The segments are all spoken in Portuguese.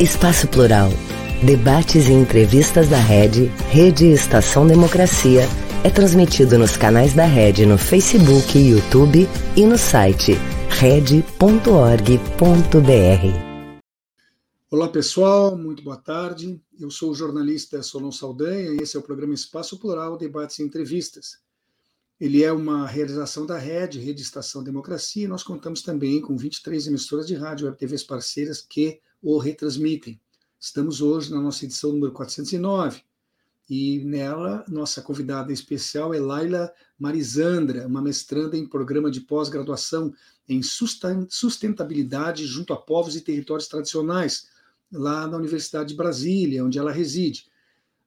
Espaço Plural. Debates e entrevistas da Rede, Rede Estação Democracia, é transmitido nos canais da Rede no Facebook YouTube e no site rede.org.br. Olá pessoal, muito boa tarde. Eu sou o jornalista Solon Saldanha e esse é o programa Espaço Plural, Debates e Entrevistas. Ele é uma realização da Rede, Rede Estação Democracia, e nós contamos também com 23 emissoras de rádio e TVs parceiras que o retransmitem. Estamos hoje na nossa edição número 409 e nela nossa convidada especial é Laila Marisandra, uma mestranda em programa de pós-graduação em sustentabilidade junto a povos e territórios tradicionais, lá na Universidade de Brasília, onde ela reside.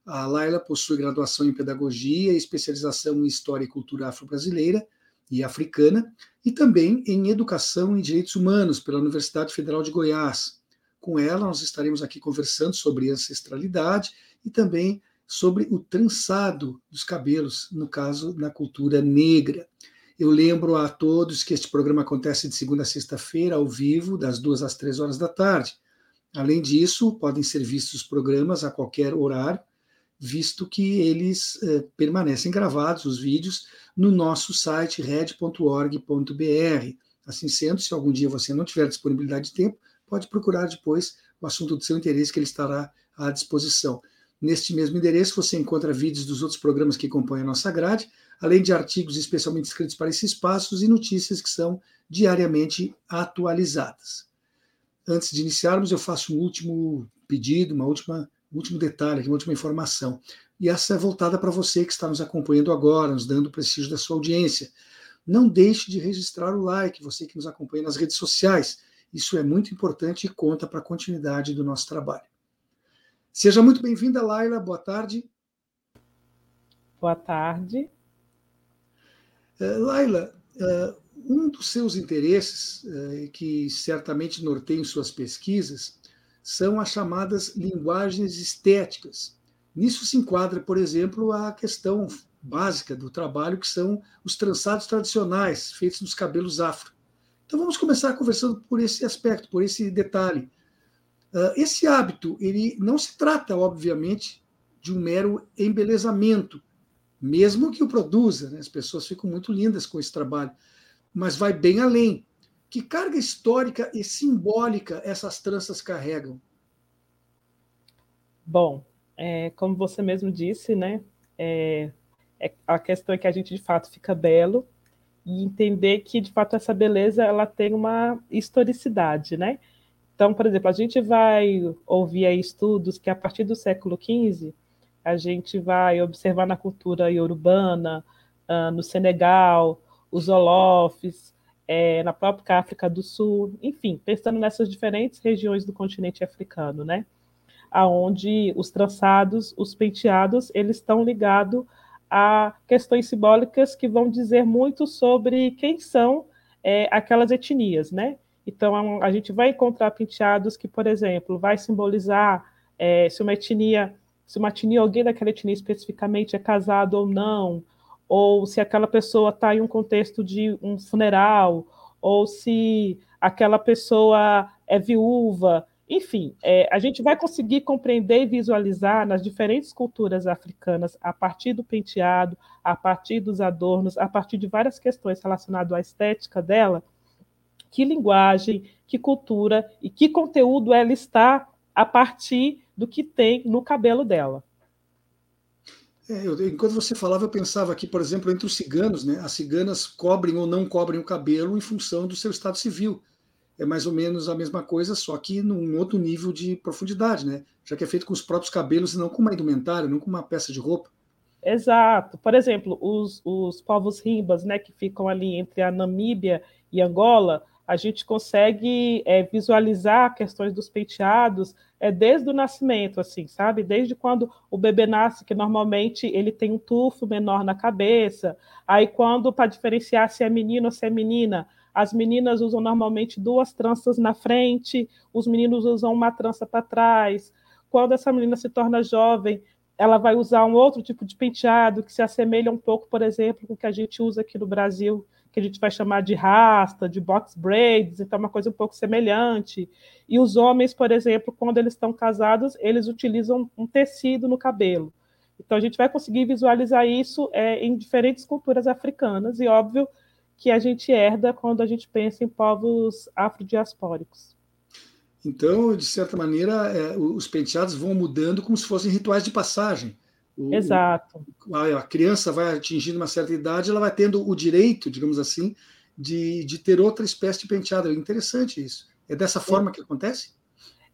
A Laila possui graduação em pedagogia e especialização em história e cultura afro-brasileira e africana, e também em educação e direitos humanos pela Universidade Federal de Goiás. Com ela, nós estaremos aqui conversando sobre ancestralidade e também sobre o trançado dos cabelos, no caso, na cultura negra. Eu lembro a todos que este programa acontece de segunda a sexta-feira, ao vivo, das duas às três horas da tarde. Além disso, podem ser vistos os programas a qualquer horário visto que eles eh, permanecem gravados, os vídeos, no nosso site red.org.br. Assim sendo, se algum dia você não tiver disponibilidade de tempo, pode procurar depois o assunto do seu interesse, que ele estará à disposição. Neste mesmo endereço você encontra vídeos dos outros programas que compõem a nossa grade, além de artigos especialmente escritos para esses espaços e notícias que são diariamente atualizadas. Antes de iniciarmos, eu faço um último pedido, uma última último detalhe, uma última informação. E essa é voltada para você que está nos acompanhando agora, nos dando o prestígio da sua audiência. Não deixe de registrar o like, você que nos acompanha nas redes sociais. Isso é muito importante e conta para a continuidade do nosso trabalho. Seja muito bem-vinda, Laila. Boa tarde. Boa tarde. Uh, Laila, uh, um dos seus interesses, uh, que certamente norteiam suas pesquisas, são as chamadas linguagens estéticas. Nisso se enquadra, por exemplo, a questão básica do trabalho, que são os trançados tradicionais, feitos nos cabelos afro. Então vamos começar conversando por esse aspecto, por esse detalhe. Uh, esse hábito, ele não se trata, obviamente, de um mero embelezamento, mesmo que o produza, né? as pessoas ficam muito lindas com esse trabalho, mas vai bem além. Que carga histórica e simbólica essas tranças carregam? Bom, é, como você mesmo disse, né? É, é, a questão é que a gente de fato fica belo e entender que de fato essa beleza ela tem uma historicidade, né? Então, por exemplo, a gente vai ouvir aí estudos que a partir do século XV a gente vai observar na cultura iorubana, uh, no Senegal, os olofes, é, na própria África do Sul, enfim, pensando nessas diferentes regiões do continente africano, né? Aonde os trançados, os penteados, eles estão ligados a questões simbólicas que vão dizer muito sobre quem são é, aquelas etnias, né? Então, a gente vai encontrar penteados que, por exemplo, vai simbolizar é, se uma etnia, se uma etnia, alguém daquela etnia especificamente é casado ou não, ou se aquela pessoa está em um contexto de um funeral, ou se aquela pessoa é viúva. Enfim, é, a gente vai conseguir compreender e visualizar nas diferentes culturas africanas, a partir do penteado, a partir dos adornos, a partir de várias questões relacionadas à estética dela, que linguagem, que cultura e que conteúdo ela está a partir do que tem no cabelo dela. É, eu, enquanto você falava, eu pensava aqui, por exemplo, entre os ciganos, né? As ciganas cobrem ou não cobrem o cabelo em função do seu estado civil. É mais ou menos a mesma coisa, só que num outro nível de profundidade, né? Já que é feito com os próprios cabelos e não com uma indumentária, não com uma peça de roupa. Exato. Por exemplo, os, os povos rimbas, né, que ficam ali entre a Namíbia e Angola, a gente consegue é, visualizar questões dos penteados é, desde o nascimento, assim, sabe? Desde quando o bebê nasce, que normalmente ele tem um tufo menor na cabeça. Aí, quando, para diferenciar se é menino ou se é menina, as meninas usam normalmente duas tranças na frente, os meninos usam uma trança para trás. Quando essa menina se torna jovem, ela vai usar um outro tipo de penteado que se assemelha um pouco, por exemplo, com o que a gente usa aqui no Brasil, que a gente vai chamar de rasta, de box braids, então é uma coisa um pouco semelhante. E os homens, por exemplo, quando eles estão casados, eles utilizam um tecido no cabelo. Então a gente vai conseguir visualizar isso é, em diferentes culturas africanas, e óbvio que a gente herda quando a gente pensa em povos afrodiaspóricos. Então, de certa maneira, é, os penteados vão mudando como se fossem rituais de passagem. O, Exato. A, a, criança vai atingindo uma certa idade, ela vai tendo o direito, digamos assim, de, de ter outra espécie de penteado. É interessante isso. É dessa forma que acontece?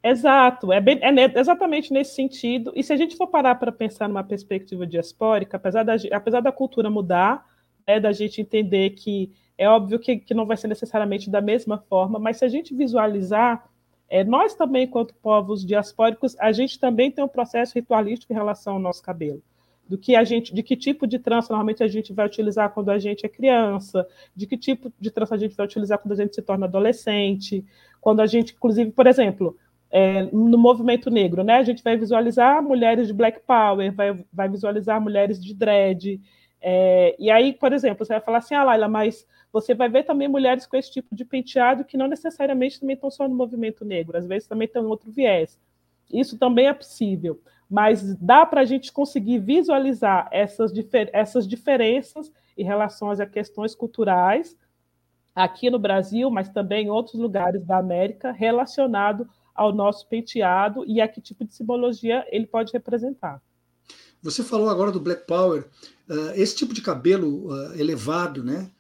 Exato, é, bem, é, exatamente nesse sentido. E se a gente for parar para pensar numa perspectiva diaspórica, apesar da, apesar da cultura mudar, é da gente entender que é óbvio que, que não vai ser necessariamente da mesma forma, mas se a gente visualizar é, nós também, enquanto povos diaspóricos, a gente também tem um processo ritualístico em relação ao nosso cabelo. Do que a gente, de que tipo de trança normalmente a gente vai utilizar quando a gente é criança, de que tipo de trança a gente vai utilizar quando a gente se torna adolescente, quando a gente, inclusive, por exemplo, é, no movimento negro, né? A gente vai visualizar mulheres de Black Power, vai, vai visualizar mulheres de dread. É, e aí, por exemplo, você vai falar assim, ah, Laila, mas você vai ver também mulheres com esse tipo de penteado que não necessariamente também estão só no movimento negro, às vezes também tem um outro viés. Isso também é possível, mas dá para a gente conseguir visualizar essas, difer essas diferenças em relação às questões culturais aqui no Brasil, mas também em outros lugares da América, relacionado ao nosso penteado e a que tipo de simbologia ele pode representar. Você falou agora do Black Power. Uh, esse tipo de cabelo uh, elevado, né,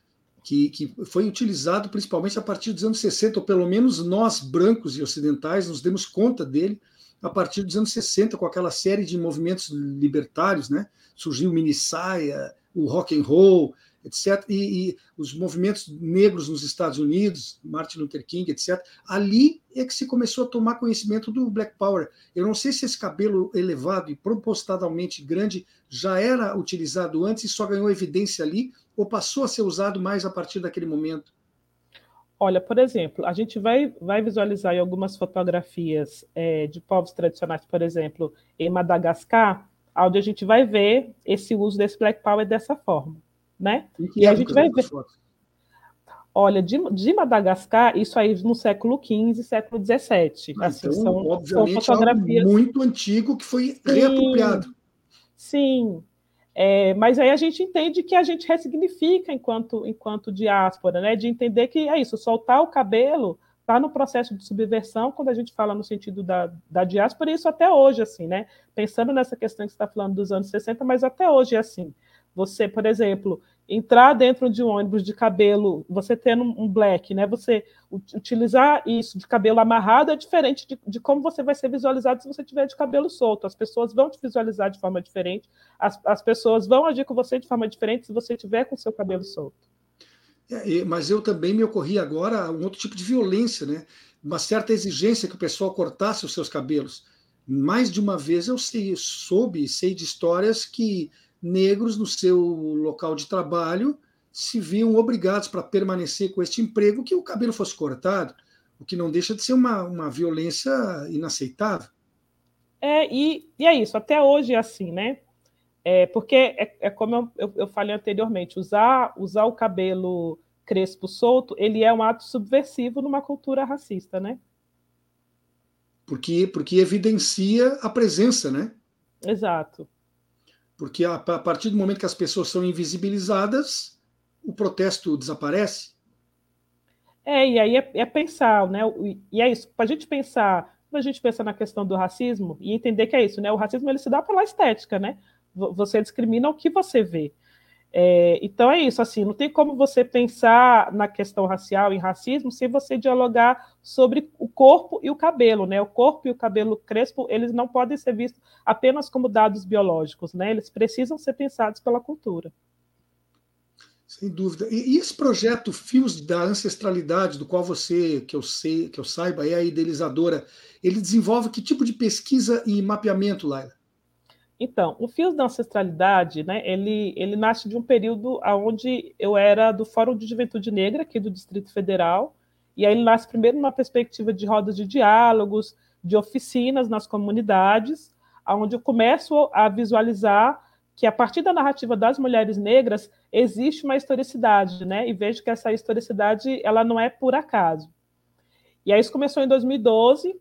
que, que foi utilizado principalmente a partir dos anos 60, ou pelo menos nós, brancos e ocidentais, nos demos conta dele a partir dos anos 60, com aquela série de movimentos libertários, né? Surgiu o mini saia, o rock and roll, etc. E, e, os movimentos negros nos Estados Unidos, Martin Luther King, etc. Ali é que se começou a tomar conhecimento do Black Power. Eu não sei se esse cabelo elevado e propositalmente grande já era utilizado antes e só ganhou evidência ali, ou passou a ser usado mais a partir daquele momento. Olha, por exemplo, a gente vai, vai visualizar em algumas fotografias é, de povos tradicionais, por exemplo, em Madagascar, onde a gente vai ver esse uso desse Black Power dessa forma né? E, e a gente vai ver. Olha, de, de, Madagascar, isso aí no século XV, século XVII. Assim, então, são, obviamente, são fotografias muito antigo que foi sim, reapropriado. Sim, é, mas aí a gente entende que a gente ressignifica enquanto, enquanto diáspora, né? De entender que é isso, soltar o cabelo está no processo de subversão quando a gente fala no sentido da, da diáspora, e isso até hoje, assim, né? Pensando nessa questão que você está falando dos anos 60, mas até hoje é assim. Você, por exemplo, entrar dentro de um ônibus de cabelo, você tendo um black, né? Você utilizar isso de cabelo amarrado é diferente de, de, como você vai ser visualizado se você tiver de cabelo solto. As pessoas vão te visualizar de forma diferente, as, as pessoas vão agir com você de forma diferente se você tiver com seu cabelo solto. É, mas eu também me ocorri agora um outro tipo de violência, né? Uma certa exigência que o pessoal cortasse os seus cabelos. Mais de uma vez eu sei, soube, sei de histórias que negros no seu local de trabalho se viam obrigados para permanecer com este emprego que o cabelo fosse cortado, o que não deixa de ser uma, uma violência inaceitável. É, e, e é isso, até hoje é assim, né? É, porque é, é como eu, eu, eu, falei anteriormente, usar, usar o cabelo crespo solto, ele é um ato subversivo numa cultura racista, né? Porque, porque evidencia a presença, né? Exato. Porque a, a partir do momento que as pessoas são invisibilizadas, o protesto desaparece. É, e aí é, é pensar, né? E é isso, para a gente pensar, quando a gente pensa na questão do racismo e entender que é isso, né? O racismo ele se dá pela estética, né? Você discrimina o que você vê. É, então é isso, assim, não tem como você pensar na questão racial e racismo sem você dialogar sobre o corpo e o cabelo, né? O corpo e o cabelo crespo, eles não podem ser vistos apenas como dados biológicos, né? Eles precisam ser pensados pela cultura. Sem dúvida. E, esse projeto Fios da Ancestralidade, do qual você, que eu sei, que eu saiba, é a idealizadora, ele desenvolve que tipo de pesquisa e mapeamento, Laila? Então, o Fios da Ancestralidade, né, ele, ele nasce de um período onde eu era do Fórum de Juventude Negra, aqui do Distrito Federal, e aí ele nasce primeiro numa perspectiva de rodas de diálogos, de oficinas nas comunidades, onde eu começo a visualizar que a partir da narrativa das mulheres negras existe uma historicidade, né? E vejo que essa historicidade ela não é por acaso. E aí isso começou em 2012,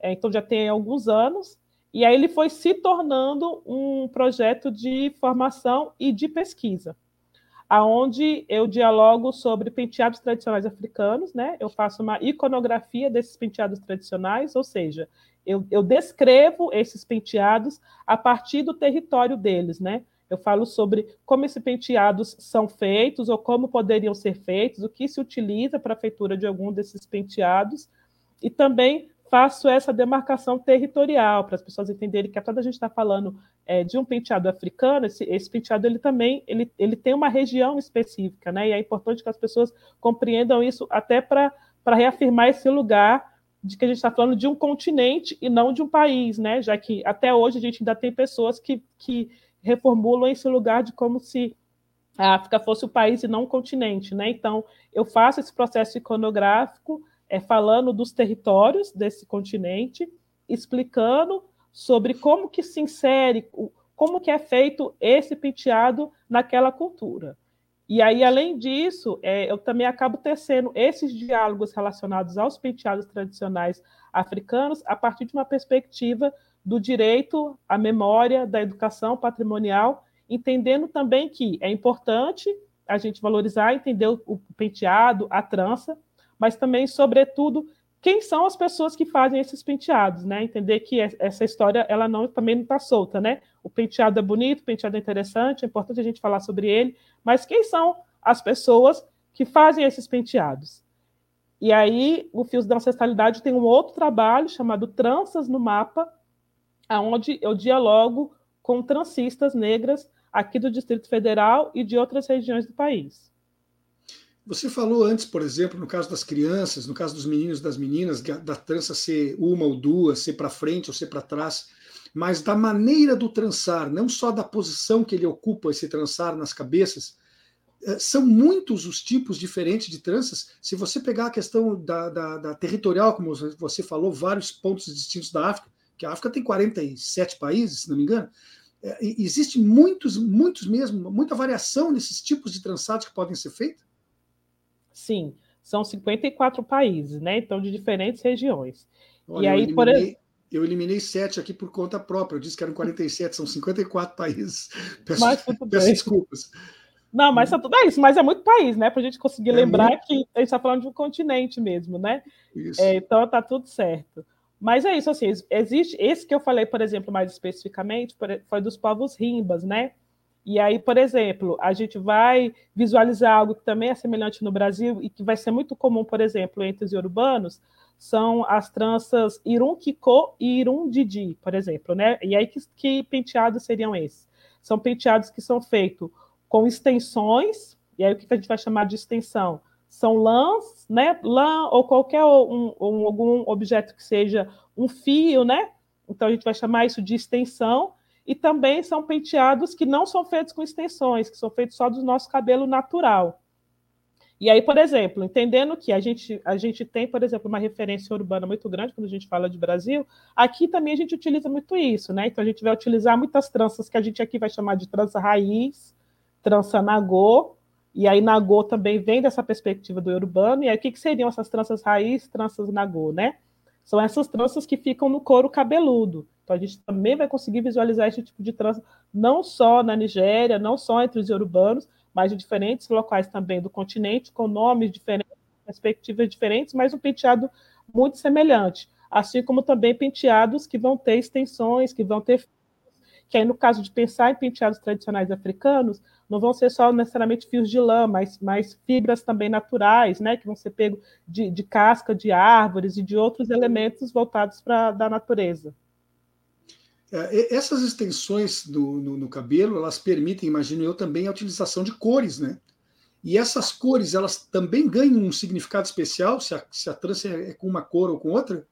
é, então já tem alguns anos, e aí ele foi se tornando um projeto de formação e de pesquisa, aonde eu dialogo sobre penteados tradicionais africanos, né? Eu faço uma iconografia desses penteados tradicionais, ou seja, eu, eu descrevo esses penteados a partir do território deles, né? Eu falo sobre como esses penteados são feitos ou como poderiam ser feitos, o que se utiliza para a feitura de algum desses penteados, e também faço essa demarcação territorial para as pessoas entenderem que apesar da gente estar tá falando é, de um penteado africano, esse, esse, penteado ele também ele, ele tem uma região específica, né? E é importante que as pessoas compreendam isso até para reafirmar esse lugar de que a gente está falando de um continente e não de um país, né? Já que até hoje a gente ainda tem pessoas que, que reformulam esse lugar de como se a África fosse o país e não um continente, né? Então eu faço esse processo iconográfico é, falando dos territórios desse continente, explicando sobre como que se insere, como que é feito esse penteado naquela cultura. E aí, além disso, é, eu também acabo tecendo esses diálogos relacionados aos penteados tradicionais africanos a partir de uma perspectiva do direito à memória, da educação patrimonial, entendendo também que é importante a gente valorizar, entender o penteado, a trança, mas também, sobretudo, quem são as pessoas que fazem esses penteados, né? Entender que essa história ela não também não está solta, né? O penteado é bonito, o penteado é interessante, é importante a gente falar sobre ele, mas quem são as pessoas que fazem esses penteados? E aí, o Fios da Ancestralidade tem um outro trabalho chamado Tranças no Mapa, aonde eu dialogo com transistas negras aqui do Distrito Federal e de outras regiões do país. Você falou antes, por exemplo, no caso das crianças, no caso dos meninos e das meninas, da trança ser uma ou duas, ser para frente ou ser para trás, mas da maneira do trançar, não só da posição que ele ocupa esse trançar nas cabeças, eh, são muitos os tipos diferentes de tranças. Se você pegar a questão da, da, da territorial, como você falou, vários pontos distintos da África, que a África tem 47 países, se não me engano, é, existe muitos, muitos mesmo, muita variação nesses tipos de trançados que podem ser feitos? Sim, são 54 países, né? Então, de diferentes regiões. Olha, e aí, eu eliminei, por exemplo. Eu eliminei sete aqui por conta própria. Eu disse que eram 47, são 54 países. Peço, mas, peço desculpas. Não, mas tudo é isso, mas é muito país, né? Para a gente conseguir é lembrar muito... que a gente está falando de um continente mesmo, né? É, então tá tudo certo. Mas é isso, assim, existe esse que eu falei, por exemplo, mais especificamente, foi dos povos rimbas, né? E aí, por exemplo, a gente vai visualizar algo que também é semelhante no Brasil e que vai ser muito comum, por exemplo, entre os urbanos, são as tranças Irum Kiko e Irum Didi, por exemplo, né? E aí, que, que penteados seriam esses? São penteados que são feitos com extensões, e aí o que a gente vai chamar de extensão? São lãs, né? Lã ou qualquer um, um, algum objeto que seja um fio, né? Então a gente vai chamar isso de extensão, e também são penteados que não são feitos com extensões, que são feitos só do nosso cabelo natural. E aí, por exemplo, entendendo que a gente, a gente tem, por exemplo, uma referência urbana muito grande quando a gente fala de Brasil, aqui também a gente utiliza muito isso, né? Então a gente vai utilizar muitas tranças que a gente aqui vai chamar de trança raiz, trança nagô, e aí nagô também vem dessa perspectiva do urbano, e aí o que, que seriam essas tranças raiz, tranças nagô, né? São essas tranças que ficam no couro cabeludo. Então a gente também vai conseguir visualizar esse tipo de trança não só na Nigéria, não só entre os urbanos, mas em diferentes locais também do continente, com nomes diferentes, perspectivas diferentes, mas um penteado muito semelhante. Assim como também penteados que vão ter extensões, que vão ter. Que aí, no caso de pensar em penteados tradicionais africanos, não vão ser só necessariamente fios de lã, mas, mas fibras também naturais, né, que vão ser pegos de, de casca de árvores e de outros elementos voltados para da natureza. É, essas extensões do, no, no, cabelo, elas permitem, imagino eu, também a utilização de cores, né? E essas cores, elas também ganham um significado especial, se a, se a trança é com uma cor ou com outra?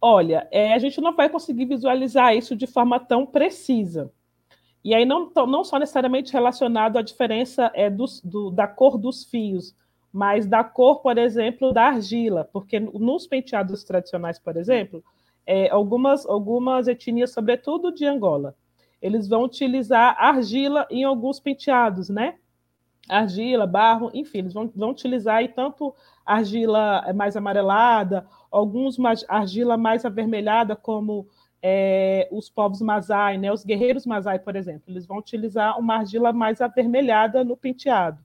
Olha, é, a gente não vai conseguir visualizar isso de forma tão precisa. E aí não, não só necessariamente relacionado à diferença é, dos, do, da cor dos fios, mas da cor, por exemplo, da argila, porque nos penteados tradicionais, por exemplo, é, algumas, algumas etnias, sobretudo de Angola. eles vão utilizar argila em alguns penteados, né? Argila, barro, enfim, eles vão, vão utilizar aí tanto argila mais amarelada, alguns mais, argila mais avermelhada, como é, os povos Masai, né? Os guerreiros Masai, por exemplo, eles vão utilizar uma argila mais avermelhada no penteado.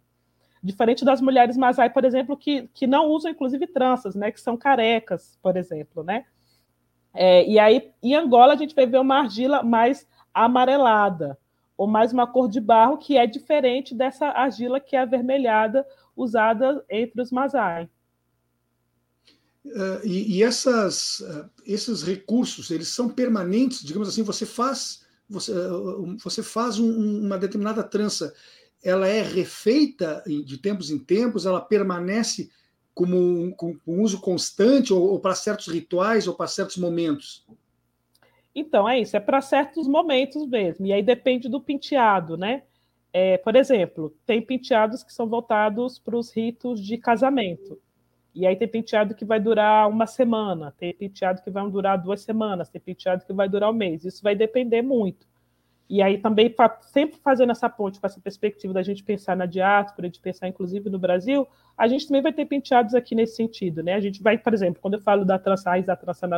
Diferente das mulheres Masai, por exemplo, que, que não usam, inclusive, tranças, né? Que são carecas, por exemplo, né? É, e aí, em Angola, a gente vai ver uma argila mais amarelada, ou mais uma cor de barro, que é diferente dessa argila que é avermelhada, usada entre os Masai. Uh, e, e essas, uh, esses recursos, eles são permanentes, digamos assim, você faz, você, uh, você faz um, uma determinada trança, ela é refeita de tempos em tempos, ela permanece como um, com, um uso constante, ou, ou para certos rituais, ou para certos momentos? Então, é isso, é para certos momentos mesmo, e aí depende do penteado, né? É, por exemplo, tem penteados que são voltados para os ritos de casamento. E aí tem penteado que vai durar uma semana, tem penteado que vai durar duas semanas, tem penteado que vai durar um mês. Isso vai depender muito. E aí também, sempre fazendo essa ponte com essa perspectiva da gente pensar na diáspora, de pensar inclusive no Brasil, a gente também vai ter penteados aqui nesse sentido, né? A gente vai, por exemplo, quando eu falo da trança raiz da trança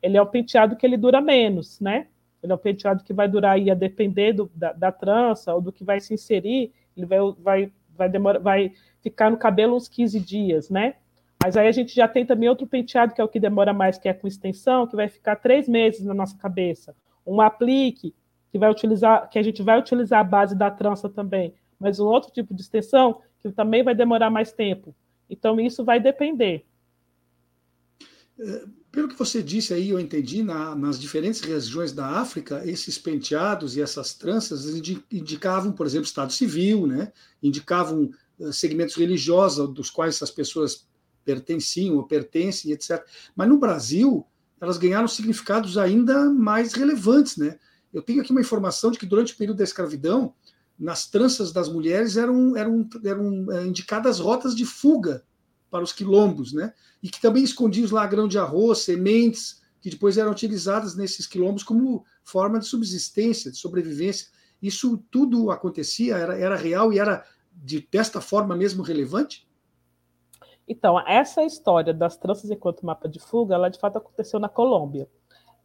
ele é um penteado que ele dura menos, né? Ele é um penteado que vai durar aí a depender do, da, da trança ou do que vai se inserir, ele vai, vai, vai, demorar, vai ficar no cabelo uns 15 dias, né? Mas aí a gente já tem também outro penteado, que é o que demora mais, que é com extensão, que vai ficar três meses na nossa cabeça. Um aplique, que vai utilizar, que a gente vai utilizar a base da trança também, mas um outro tipo de extensão que também vai demorar mais tempo. Então, isso vai depender. É, pelo que você disse aí, eu entendi, na, nas diferentes regiões da África, esses penteados e essas tranças indicavam, por exemplo, Estado civil, né? indicavam eh, segmentos religiosos dos quais essas pessoas pertenciam ou pertencem, etc. Mas no Brasil, elas ganharam significados ainda mais relevantes. Né? Eu tenho aqui uma informação de que durante o período da escravidão, nas tranças das mulheres eram, eram, eram eh, indicadas rotas de fuga para os quilombos, né? E que também escondiam lá grão de arroz, sementes, que depois eram utilizadas nesses quilombos como forma de subsistência, de sobrevivência. Isso tudo acontecia, era, era real e era de, desta forma mesmo relevante? Então, essa história das tranças enquanto mapa de fuga, ela de fato aconteceu na Colômbia.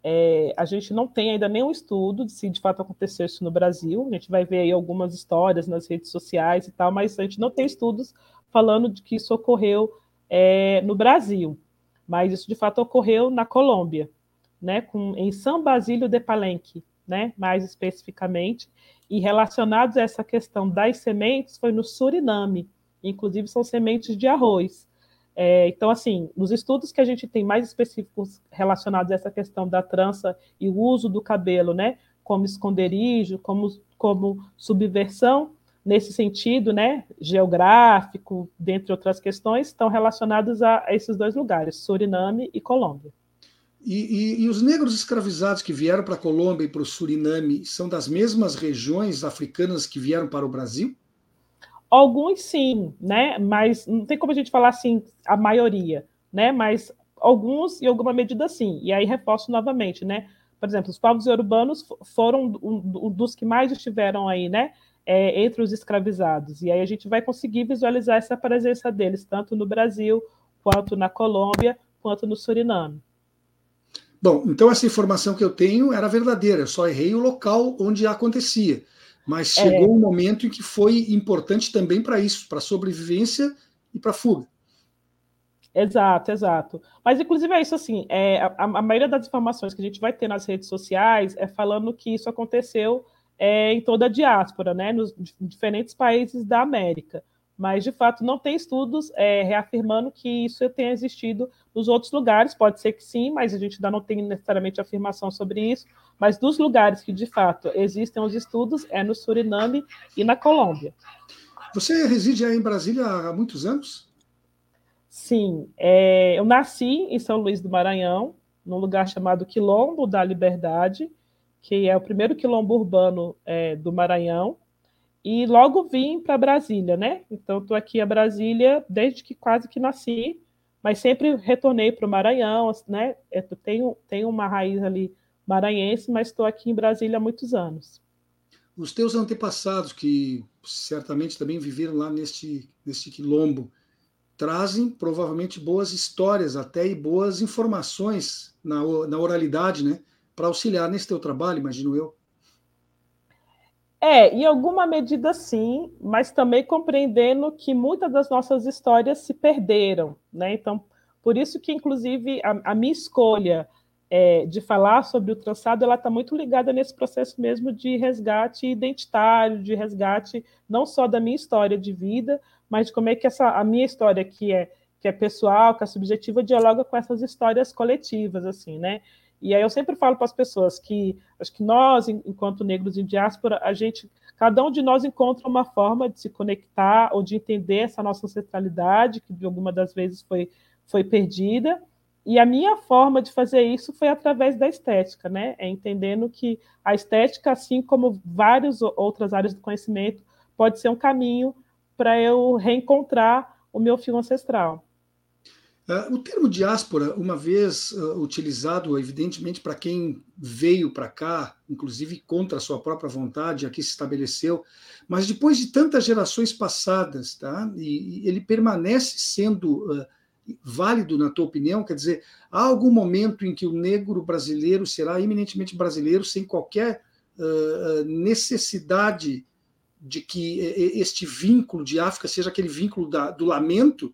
É, a gente não tem ainda nenhum estudo de se de fato aconteceu isso no Brasil. A gente vai ver aí algumas histórias nas redes sociais e tal, mas a gente não tem estudos falando de que isso ocorreu é, no Brasil. Mas isso de fato ocorreu na Colômbia, né, com, em São Basílio de Palenque, né, mais especificamente. E relacionados a essa questão das sementes, foi no Suriname. Inclusive, são sementes de arroz. É, então, assim, nos estudos que a gente tem mais específicos relacionados a essa questão da trança e o uso do cabelo, né, como esconderijo, como, como subversão, nesse sentido, né, geográfico, dentre outras questões, estão relacionados a, a esses dois lugares, Suriname e Colômbia. E, e, e, os negros escravizados que vieram para a Colômbia e para o Suriname são das mesmas regiões africanas que vieram para o Brasil? Alguns sim, né? Mas não tem como a gente falar assim, a maioria, né? Mas alguns, em alguma medida, sim. E aí reforço novamente, né? Por exemplo, os povos urbanos foram um dos que mais estiveram aí, né? É, entre os escravizados. E aí a gente vai conseguir visualizar essa presença deles, tanto no Brasil, quanto na Colômbia, quanto no Suriname. Bom, então essa informação que eu tenho era verdadeira, eu só errei o local onde acontecia. Mas é. chegou é. um momento em que foi importante também para isso, para sobrevivência e para fuga. Exato, exato. Mas, inclusive, é isso assim: é, a, a, maioria das informações que a gente vai ter nas redes sociais é falando que isso aconteceu é, em toda a diáspora, né, nos diferentes países da América mas de fato não tem estudos é, reafirmando que isso tenha existido nos outros lugares. Pode ser que sim, mas a gente ainda não tem necessariamente afirmação sobre isso. Mas dos lugares que de fato existem os estudos é no Suriname e na Colômbia. Você reside aí em Brasília há muitos anos? Sim, é, eu nasci em São Luís do Maranhão, num lugar chamado Quilombo da Liberdade, que é o primeiro quilombo urbano é, do Maranhão e logo vim para Brasília, né? Então estou aqui a Brasília desde que quase que nasci, mas sempre retornei para o Maranhão, né? Eu tenho, tenho uma raiz ali maranhense, mas estou aqui em Brasília há muitos anos. Os teus antepassados, que certamente também viveram lá neste, neste quilombo, trazem provavelmente boas histórias até e boas informações na, na oralidade, né? Para auxiliar nesse teu trabalho, imagino eu. É, em alguma medida sim, mas também compreendendo que muitas das nossas histórias se perderam, né? Então, por isso que, inclusive, a, a minha escolha é, de falar sobre o trançado, ela está muito ligada nesse processo mesmo de resgate identitário, de resgate não só da minha história de vida, mas de como é que essa, a minha história, que é, que é pessoal, que é subjetiva, dialoga com essas histórias coletivas, assim, né? E aí eu sempre falo para as pessoas que acho que nós, enquanto negros em diáspora, a gente, cada um de nós encontra uma forma de se conectar ou de entender essa nossa ancestralidade, que de alguma das vezes foi, foi perdida. E a minha forma de fazer isso foi através da estética, né? É entendendo que a estética, assim como várias outras áreas do conhecimento, pode ser um caminho para eu reencontrar o meu fio ancestral. Uh, o termo diáspora, uma vez uh, utilizado, evidentemente, para quem veio para cá, inclusive contra a sua própria vontade, aqui se estabeleceu, mas depois de tantas gerações passadas, tá? E, e ele permanece sendo uh, válido, na tua opinião? Quer dizer, há algum momento em que o negro brasileiro será eminentemente brasileiro sem qualquer necessidade de que este vínculo de África seja aquele vínculo da, do lamento?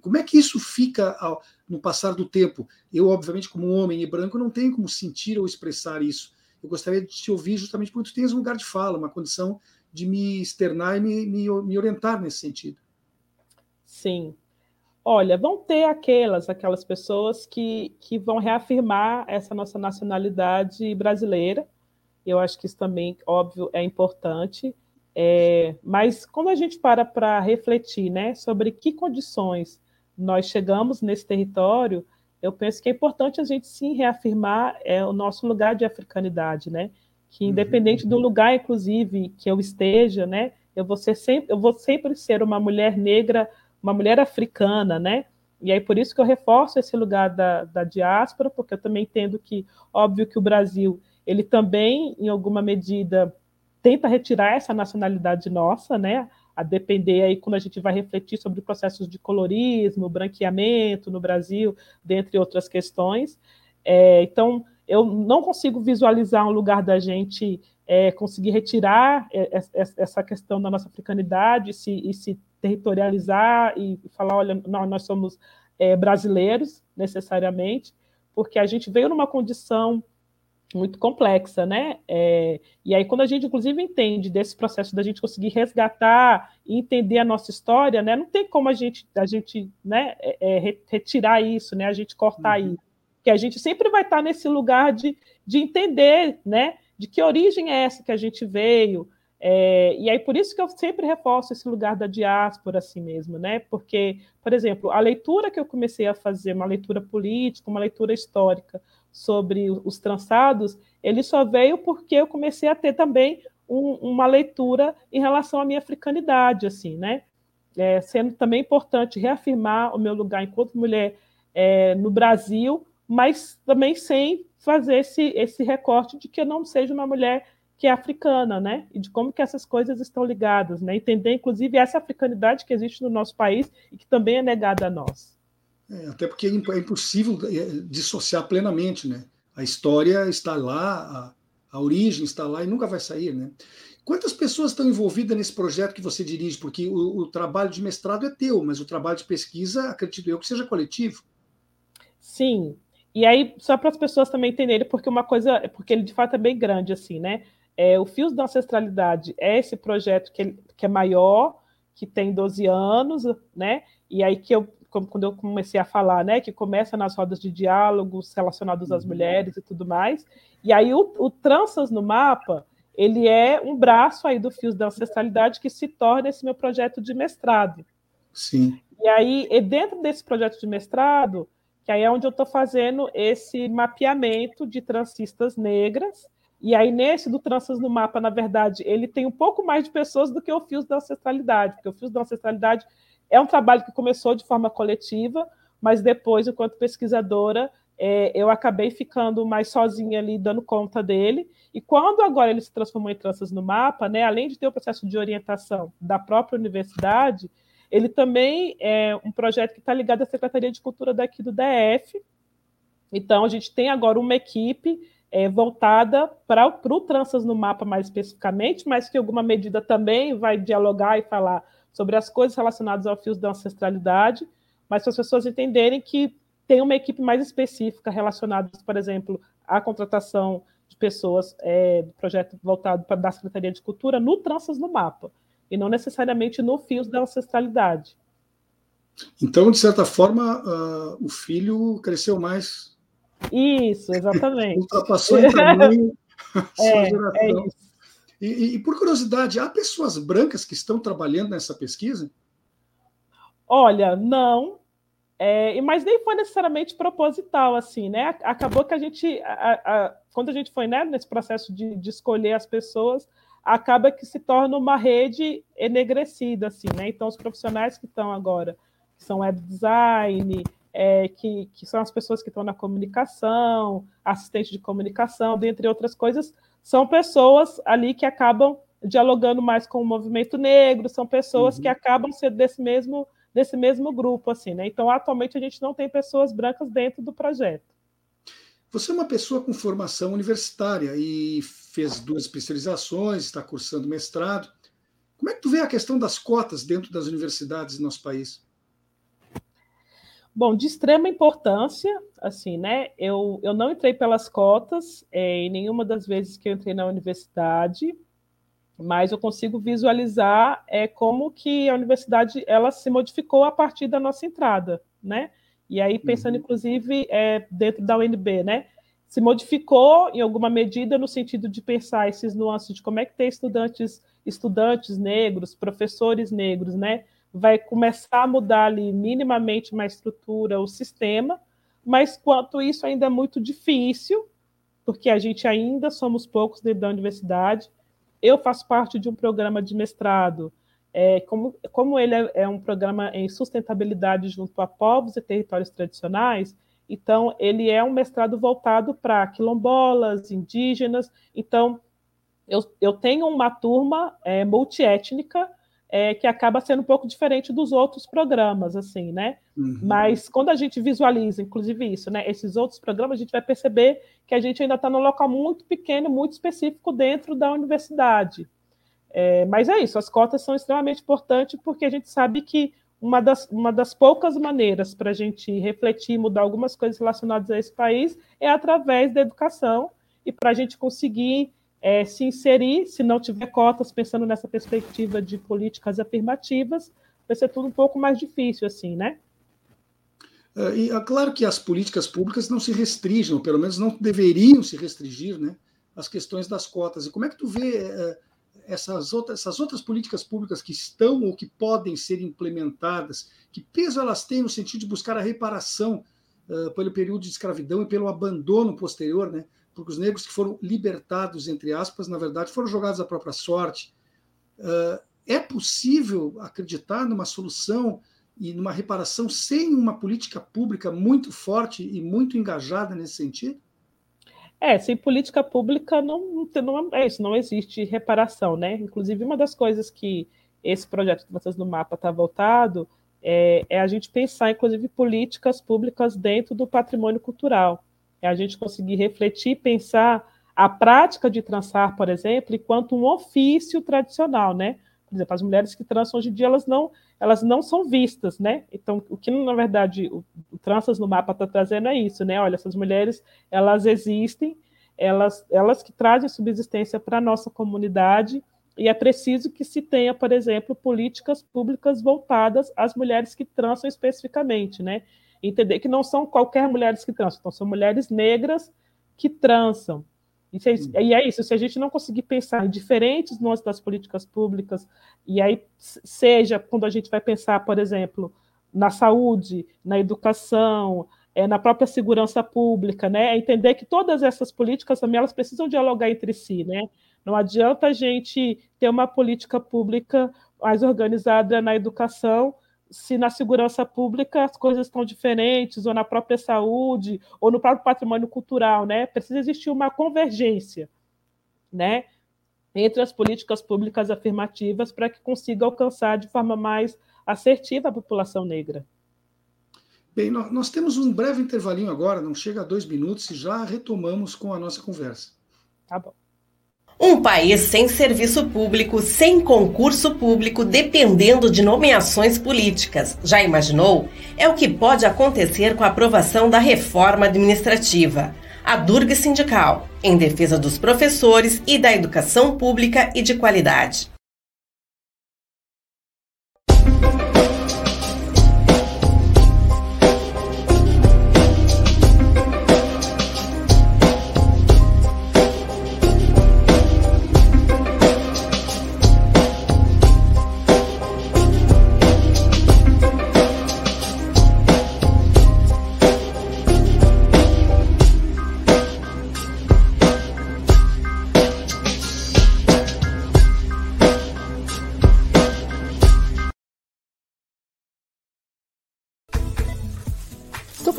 Como é que isso fica ao, no passar do tempo? Eu, obviamente, como homem e branco, não tenho como sentir ou expressar isso. Eu gostaria de te ouvir justamente porque tu tens um lugar de fala, uma condição de me externar e me, me, me orientar nesse sentido. Sim. Olha, vão ter aquelas, aquelas pessoas que, que vão reafirmar essa nossa nacionalidade brasileira. Eu acho que isso também, óbvio, é importante. É, mas quando a gente para para refletir né, sobre que condições nós chegamos nesse território, eu penso que é importante a gente sim reafirmar é, o nosso lugar de africanidade, né? Que uhum. independente do lugar, inclusive, que eu esteja, né? Eu vou, ser sempre, eu vou sempre ser uma mulher negra, uma mulher africana, né? E aí por isso que eu reforço esse lugar da, da diáspora, porque eu também entendo que, óbvio que o Brasil, ele também, em alguma medida, tenta retirar essa nacionalidade nossa, né? A depender aí quando a gente vai refletir sobre processos de colorismo, branqueamento no Brasil, dentre outras questões. É, então, eu não consigo visualizar um lugar da gente é, conseguir retirar é, essa questão da nossa africanidade e se, e se territorializar e falar, olha, nós, nós somos é, brasileiros necessariamente, porque a gente veio numa condição muito complexa, né? É, e aí, quando a gente, inclusive, entende desse processo da gente conseguir resgatar e entender a nossa história, né? Não tem como a gente, a gente né, é, é retirar isso, né? A gente cortar uhum. isso. Porque a gente sempre vai estar nesse lugar de, de entender, né? De que origem é essa que a gente veio. É, e aí, por isso que eu sempre reforço esse lugar da diáspora, assim mesmo, né? Porque, por exemplo, a leitura que eu comecei a fazer, uma leitura política, uma leitura histórica, sobre os trançados, ele só veio porque eu comecei a ter também um, uma leitura em relação à minha africanidade, assim, né? É, sendo também importante reafirmar o meu lugar enquanto mulher é, no Brasil, mas também sem fazer esse, esse recorte de que eu não seja uma mulher que é africana, né? E de como que essas coisas estão ligadas, né? Entender, inclusive, essa africanidade que existe no nosso país e que também é negada a nós. É, até porque é, é impossível é, dissociar plenamente, né? A história está lá, a, a origem está lá e nunca vai sair, né? Quantas pessoas estão envolvidas nesse projeto que você dirige? Porque o, o, trabalho de mestrado é teu, mas o trabalho de pesquisa, acredito eu, que seja coletivo. Sim. E aí, só para as pessoas também entenderem, porque uma coisa, porque ele de fato é bem grande, assim, né? É, o Fios da Ancestralidade é esse projeto que, que é maior, que tem 12 anos, né? E aí que eu quando eu comecei a falar, né, que começa nas rodas de diálogos relacionados às uhum. mulheres e tudo mais. E aí o, o Tranças no Mapa, ele é um braço aí do Fios da Ancestralidade que se torna esse meu projeto de mestrado. Sim. E aí, e dentro desse projeto de mestrado, que aí é onde eu estou fazendo esse mapeamento de transistas negras, e aí, nesse do Tranças no Mapa, na verdade, ele tem um pouco mais de pessoas do que o Fios da Ancestralidade, porque o Fios da Ancestralidade é um trabalho que começou de forma coletiva, mas depois, enquanto pesquisadora, é, eu acabei ficando mais sozinha ali, dando conta dele. E quando agora ele se transformou em Tranças no Mapa, né, além de ter o processo de orientação da própria universidade, ele também é um projeto que está ligado à Secretaria de Cultura daqui do DF. Então, a gente tem agora uma equipe é, voltada para o Tranças no Mapa mais especificamente, mas que em alguma medida também vai dialogar e falar sobre as coisas relacionadas ao fios da ancestralidade, mas para as pessoas entenderem que tem uma equipe mais específica relacionada, por exemplo, à contratação de pessoas é, do projeto voltado para da Secretaria de Cultura no Tranças no Mapa, e não necessariamente no Fios da Ancestralidade. Então, de certa forma, uh, o filho cresceu mais. Isso, exatamente. Ultrapassou em tamanho é. É isso. E, e, e, por curiosidade, há pessoas brancas que estão trabalhando nessa pesquisa? Olha, não, é, mas nem foi necessariamente proposital, assim, né? Acabou que a gente, a, a, quando a gente foi né, nesse processo de, de, escolher as pessoas, acaba que se torna uma rede enegrecida, assim, né? Então, os profissionais que estão agora, que são web design, é, que, que são as pessoas que estão na comunicação, assistente de comunicação, dentre outras coisas, são pessoas ali que acabam dialogando mais com o movimento negro, são pessoas uhum. que acabam sendo desse mesmo desse mesmo grupo, assim, né? Então, atualmente a gente não tem pessoas brancas dentro do projeto. Você é uma pessoa com formação universitária e fez duas especializações, está cursando mestrado. Como é que tu vê a questão das cotas dentro das universidades no nosso país? Bom, de extrema importância, assim, né? Eu, eu não entrei pelas cotas é, em nenhuma das vezes que eu entrei na universidade, mas eu consigo visualizar é, como que a universidade ela se modificou a partir da nossa entrada, né? E aí pensando uhum. inclusive é, dentro da UNB, né? Se modificou em alguma medida no sentido de pensar esses nuances de como é que ter estudantes estudantes negros, professores negros, né? Vai começar a mudar ali minimamente uma estrutura, o sistema, mas quanto isso ainda é muito difícil, porque a gente ainda somos poucos dentro da universidade eu faço parte de um programa de mestrado. É, como, como ele é, é um programa em sustentabilidade junto a povos e territórios tradicionais, então ele é um mestrado voltado para quilombolas, indígenas. Então, eu, eu tenho uma turma é, multiétnica é, que acaba sendo um pouco diferente dos outros programas, assim, né? Uhum. Mas quando a gente visualiza, inclusive isso, né? Esses outros programas, a gente vai perceber que a gente ainda está num local muito pequeno, muito específico dentro da universidade. É, mas é isso, as cotas são extremamente importantes porque a gente sabe que uma das, uma das poucas maneiras para a gente refletir e mudar algumas coisas relacionadas a esse país é através da educação e para a gente conseguir é, se inserir, se não tiver cotas, pensando nessa perspectiva de políticas afirmativas, vai ser tudo um pouco mais difícil, assim, né? É, e é claro que as políticas públicas não se restringem, ou pelo menos não deveriam se restringir, né, às questões das cotas. E como é que tu vê é, essas, outras, essas outras políticas públicas que estão ou que podem ser implementadas? Que peso elas têm no sentido de buscar a reparação uh, pelo período de escravidão e pelo abandono posterior, né? Porque os negros que foram libertados, entre aspas, na verdade, foram jogados à própria sorte. Uh, é possível acreditar numa solução e numa reparação sem uma política pública muito forte e muito engajada nesse sentido? É, sem política pública não, não é isso, não existe reparação, né? Inclusive, uma das coisas que esse projeto de vocês no mapa está voltado é, é a gente pensar, inclusive, políticas públicas dentro do patrimônio cultural é a gente conseguir refletir, pensar a prática de trançar, por exemplo, enquanto um ofício tradicional, né? Por exemplo, as mulheres que trançam hoje em dia, elas não, elas não são vistas, né? Então, o que, na verdade, o, o Tranças no Mapa está trazendo é isso, né? Olha, essas mulheres, elas existem, elas, elas que trazem subsistência para a nossa comunidade, e é preciso que se tenha, por exemplo, políticas públicas voltadas às mulheres que trançam especificamente, né? Entender que não são qualquer mulheres que transam, então são mulheres negras que transam. E, se, e é isso, se a gente não conseguir pensar em diferentes nuances das políticas públicas, e aí seja quando a gente vai pensar, por exemplo, na saúde, na educação, é, na própria segurança pública, né? É entender que todas essas políticas também elas precisam dialogar entre si, né? Não adianta a gente ter uma política pública mais organizada na educação se na segurança pública as coisas estão diferentes, ou na própria saúde, ou no próprio patrimônio cultural, né? Precisa existir uma convergência, né? Entre as políticas públicas afirmativas para que consiga alcançar de forma mais assertiva a população negra. Bem, nós temos um breve intervalinho agora, não chega a dois minutos, e já retomamos com a nossa conversa. Tá bom. Um país sem serviço público, sem concurso público, dependendo de nomeações políticas. Já imaginou? É o que pode acontecer com a aprovação da reforma administrativa. A Durga Sindical, em defesa dos professores e da educação pública e de qualidade.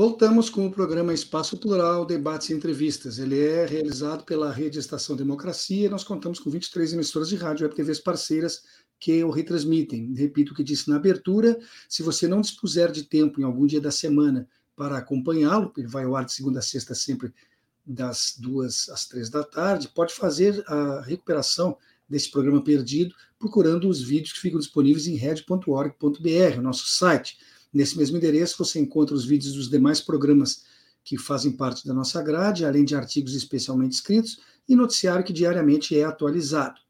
Voltamos com o programa Espaço Plural, Debates e Entrevistas. Ele é realizado pela Rede Estação Democracia e nós contamos com 23 emissoras de rádio e TVs parceiras que o retransmitem. Repito o que disse na abertura: se você não dispuser de tempo em algum dia da semana para acompanhá-lo, ele vai ao ar de segunda a sexta, sempre das duas às três da tarde, pode fazer a recuperação desse programa perdido procurando os vídeos que ficam disponíveis em red.org.br, nosso site. Nesse mesmo endereço você encontra os vídeos dos demais programas que fazem parte da nossa grade, além de artigos especialmente escritos e noticiário que diariamente é atualizado.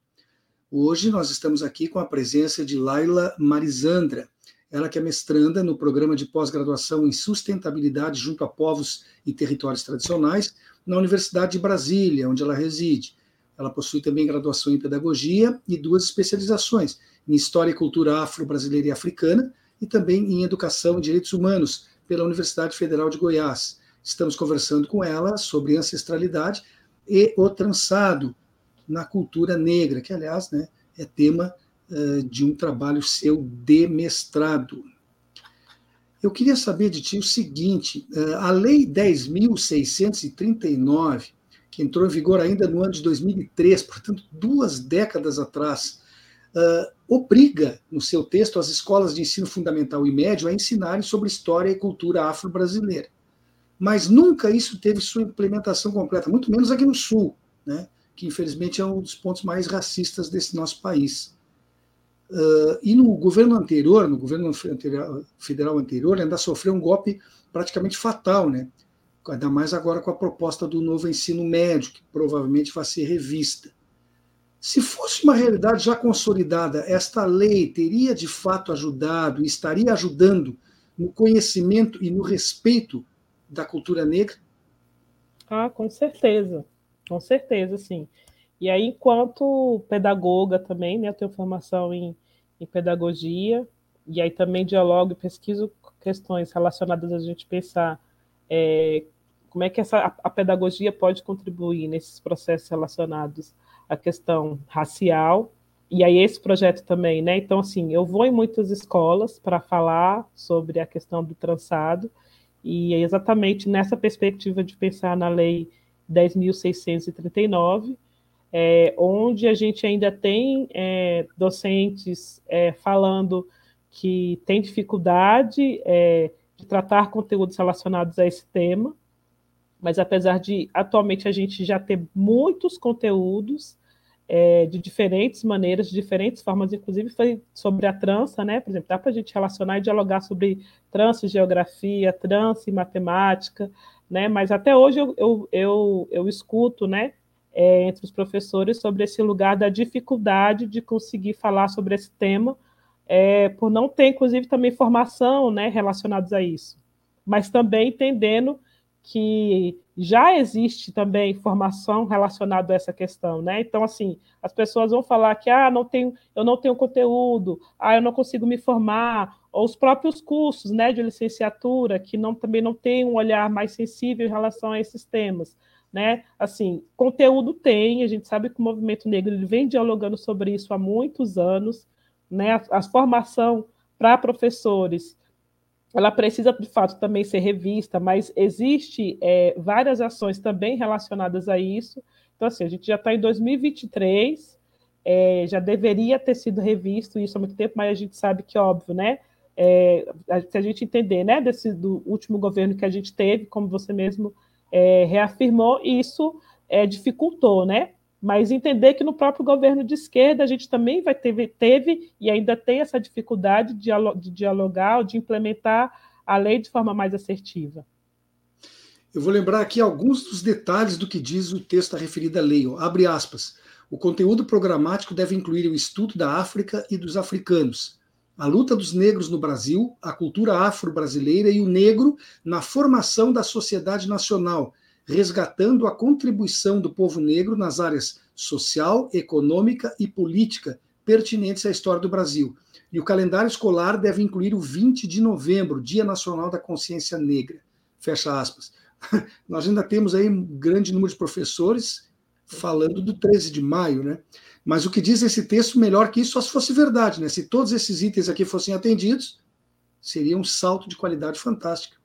Hoje nós estamos aqui com a presença de Laila Marisandra, ela que é mestranda no programa de pós-graduação em sustentabilidade junto a povos e territórios tradicionais na Universidade de Brasília, onde ela reside. Ela possui também graduação em pedagogia e duas especializações em história e cultura afro-brasileira e africana e também em Educação e Direitos Humanos pela Universidade Federal de Goiás. Estamos conversando com ela sobre ancestralidade e o trançado na cultura negra, que, aliás, né, é tema uh, de um trabalho seu de mestrado. Eu queria saber de ti o seguinte: uh, a Lei 10.639, que entrou em vigor ainda no ano de 2003, portanto, duas décadas atrás, uh, obriga, no seu texto, as escolas de ensino fundamental e médio a ensinarem sobre história e cultura afro-brasileira. Mas nunca isso teve sua implementação completa, muito menos aqui no Sul, né, que infelizmente é um dos pontos mais racistas desse nosso país. Uh, e no governo anterior, no governo federal anterior, ainda sofreu um golpe praticamente fatal, né? ainda mais agora com a proposta do novo ensino médio, que provavelmente vai ser revista. Se fosse uma realidade já consolidada, esta lei teria de fato ajudado e estaria ajudando no conhecimento e no respeito da cultura negra? Ah, com certeza, com certeza, sim. E aí, enquanto pedagoga também, né, eu tenho formação em, em pedagogia, e aí também dialogo e pesquiso questões relacionadas a gente pensar é, como é que essa, a, a pedagogia pode contribuir nesses processos relacionados a questão racial, e aí esse projeto também, né? Então, assim, eu vou em muitas escolas para falar sobre a questão do trançado, E é exatamente nessa perspectiva de pensar na Lei 10.639, é, onde a gente ainda tem é, docentes é, falando que tem dificuldade é, de tratar conteúdos relacionados a esse tema, mas apesar de atualmente a gente já ter muitos conteúdos é, de diferentes maneiras, de diferentes formas, inclusive foi sobre a trança, né? Por exemplo, dá para a gente relacionar e dialogar sobre trança e geografia, trança e matemática, né? Mas até hoje eu, eu, eu, eu escuto, né? É, entre os professores sobre esse lugar da dificuldade de conseguir falar sobre esse tema, é, por não ter, inclusive, também formação né, relacionados a isso, mas também entendendo que já existe também formação relacionada a essa questão, né? Então, assim, as pessoas vão falar que ah, não tenho, eu não tenho conteúdo, ah, eu não consigo me formar, ou os próprios cursos né, de licenciatura, que não, também não têm um olhar mais sensível em relação a esses temas. Né? Assim, conteúdo tem, a gente sabe que o movimento negro ele vem dialogando sobre isso há muitos anos, né? A, a formação para professores ela precisa de fato também ser revista, mas existe é, várias ações também relacionadas a isso. Então, assim, a gente já está em 2023, é, já deveria ter sido revisto isso há muito tempo, mas a gente sabe que, óbvio, né? É, se a gente entender, né, desse, do último governo que a gente teve, como você mesmo é, reafirmou, isso é, dificultou, né? Mas entender que no próprio governo de esquerda a gente também vai ter, teve e ainda tem essa dificuldade de, de dialogar, de implementar a lei de forma mais assertiva. Eu vou lembrar aqui alguns dos detalhes do que diz o texto referido à lei. Abre aspas. O conteúdo programático deve incluir o estudo da África e dos africanos, a luta dos negros no Brasil, a cultura afro-brasileira e o negro na formação da sociedade nacional, resgatando a contribuição do povo negro nas áreas social, econômica e política pertinentes à história do Brasil. E o calendário escolar deve incluir o 20 de novembro, Dia Nacional da Consciência Negra. Fecha aspas. Nós ainda temos aí um grande número de professores falando do 13 de maio, né? Mas o que diz esse texto, melhor que isso, só se fosse verdade, né? Se todos esses itens aqui fossem atendidos, seria um salto de qualidade fantástica.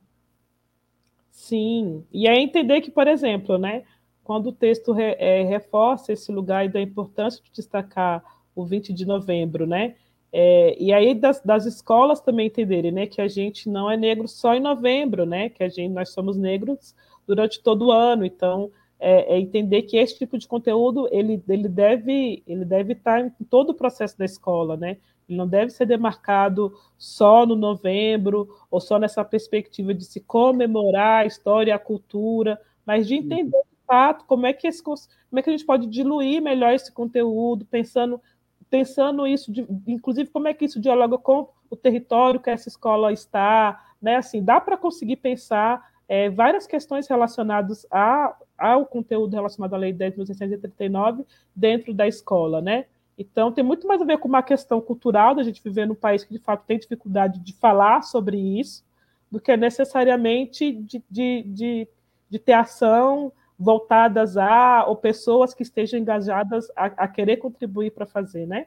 Sim, e é entender que, por exemplo, né, quando o texto re, é, reforça esse lugar e da importância de destacar o 20 de novembro, né, é, e aí das, das, escolas também entenderem, né, que a gente não é negro só em novembro, né, que a gente, nós somos negros durante todo o ano, então é, é entender que esse tipo de conteúdo ele, ele deve ele deve estar em todo o processo da escola, né, ele não deve ser demarcado só no novembro ou só nessa perspectiva de se comemorar a história e a cultura, mas de entender de fato como é que esse, como é que a gente pode diluir melhor esse conteúdo, pensando pensando isso, de, inclusive como é que isso dialoga com o território que essa escola está, né? Assim, dá para conseguir pensar é, várias questões relacionadas a, ao conteúdo relacionado à Lei 10.639 dentro da escola, né? Então, tem muito mais a ver com uma questão cultural da gente viver num país que, de fato, tem dificuldade de falar sobre isso, do que necessariamente de, de, de, de ter ação voltadas a, ou pessoas que estejam engajadas a, a querer contribuir para fazer, né?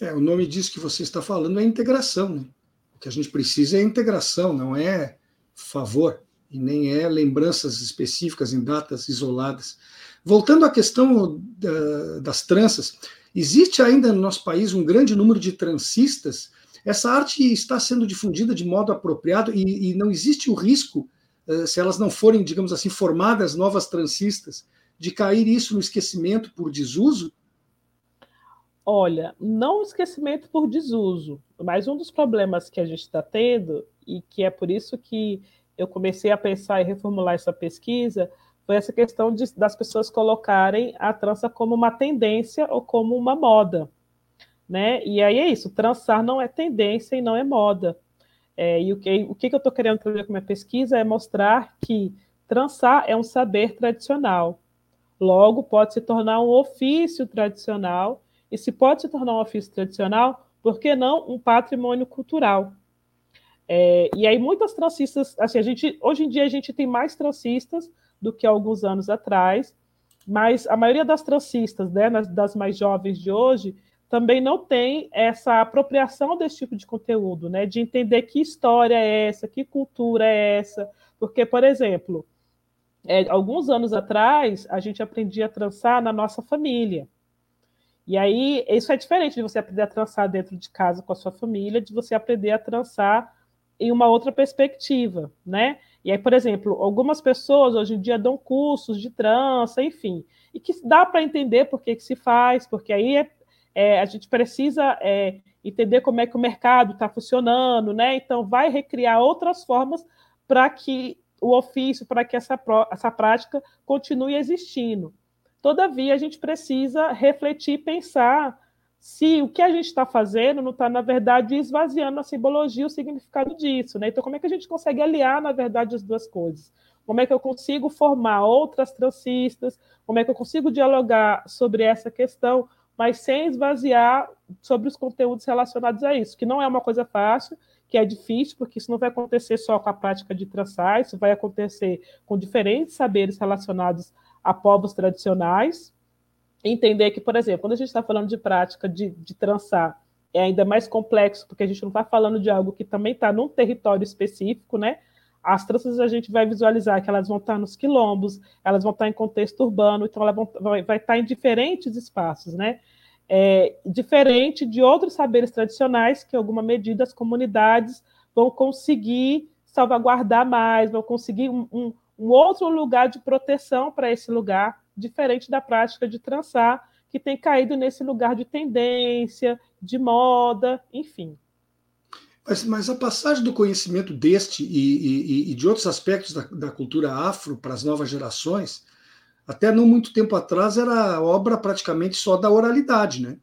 É, o nome disso que você está falando é integração. Né? O que a gente precisa é integração, não é favor, e nem é lembranças específicas em datas isoladas. Voltando à questão da, das tranças, Existe ainda no nosso país um grande número de transistas. Essa arte está sendo difundida de modo apropriado e, e não existe o risco, uh, se elas não forem, digamos assim, formadas novas transistas, de cair isso no esquecimento por desuso? Olha, não esquecimento por desuso, mas um dos problemas que a gente está tendo, e que é por isso que eu comecei a pensar e reformular essa pesquisa, foi essa questão de, das pessoas colocarem a trança como uma tendência ou como uma moda. Né? E aí é isso, trançar não é tendência e não é moda. É, e o que, o que eu estou querendo trazer com minha pesquisa é mostrar que trançar é um saber tradicional. Logo, pode se tornar um ofício tradicional, e se pode se tornar um ofício tradicional, por que não um patrimônio cultural? É, e aí muitas trancistas, assim, a gente, hoje em dia a gente tem mais trancistas do que alguns anos atrás, mas a maioria das transistas, né, das mais jovens de hoje, também não tem essa apropriação desse tipo de conteúdo, né? De entender que história é essa, que cultura é essa. Porque, por exemplo, é, alguns anos atrás, a gente aprendia a trançar na nossa família. E aí, isso é diferente de você aprender a trançar dentro de casa com a sua família, de você aprender a trançar em uma outra perspectiva, né? E aí, por exemplo, algumas pessoas hoje em dia dão cursos de trança, enfim, e que dá para entender por que, que se faz, porque aí é é, a gente precisa é, entender como é que o mercado está funcionando, né? Então, vai recriar outras formas para que o ofício, para que essa, essa prática continue existindo. Todavia, a gente precisa refletir e pensar se o que a gente está fazendo não está, na verdade, esvaziando a simbologia, o significado disso. Né? Então, como é que a gente consegue aliar, na verdade, as duas coisas? Como é que eu consigo formar outras transistas? Como é que eu consigo dialogar sobre essa questão mas sem esvaziar sobre os conteúdos relacionados a isso, que não é uma coisa fácil, que é difícil, porque isso não vai acontecer só com a prática de trançar, isso vai acontecer com diferentes saberes relacionados a povos tradicionais. Entender que, por exemplo, quando a gente está falando de prática de, de trançar, é ainda mais complexo, porque a gente não está falando de algo que também está num território específico, né? As tranças a gente vai visualizar que elas vão estar nos quilombos, elas vão estar em contexto urbano, então ela vão, vai, vai estar em diferentes espaços, né? É, diferente de outros saberes tradicionais, que em alguma medida as comunidades vão conseguir salvaguardar mais, vão conseguir um, um, um outro lugar de proteção para esse lugar, diferente da prática de trançar, que tem caído nesse lugar de tendência, de moda, enfim. Mas, mas, a passagem do conhecimento deste e, e, e de outros aspectos da, da, cultura afro para as novas gerações, até não muito tempo atrás era obra praticamente só da oralidade, né?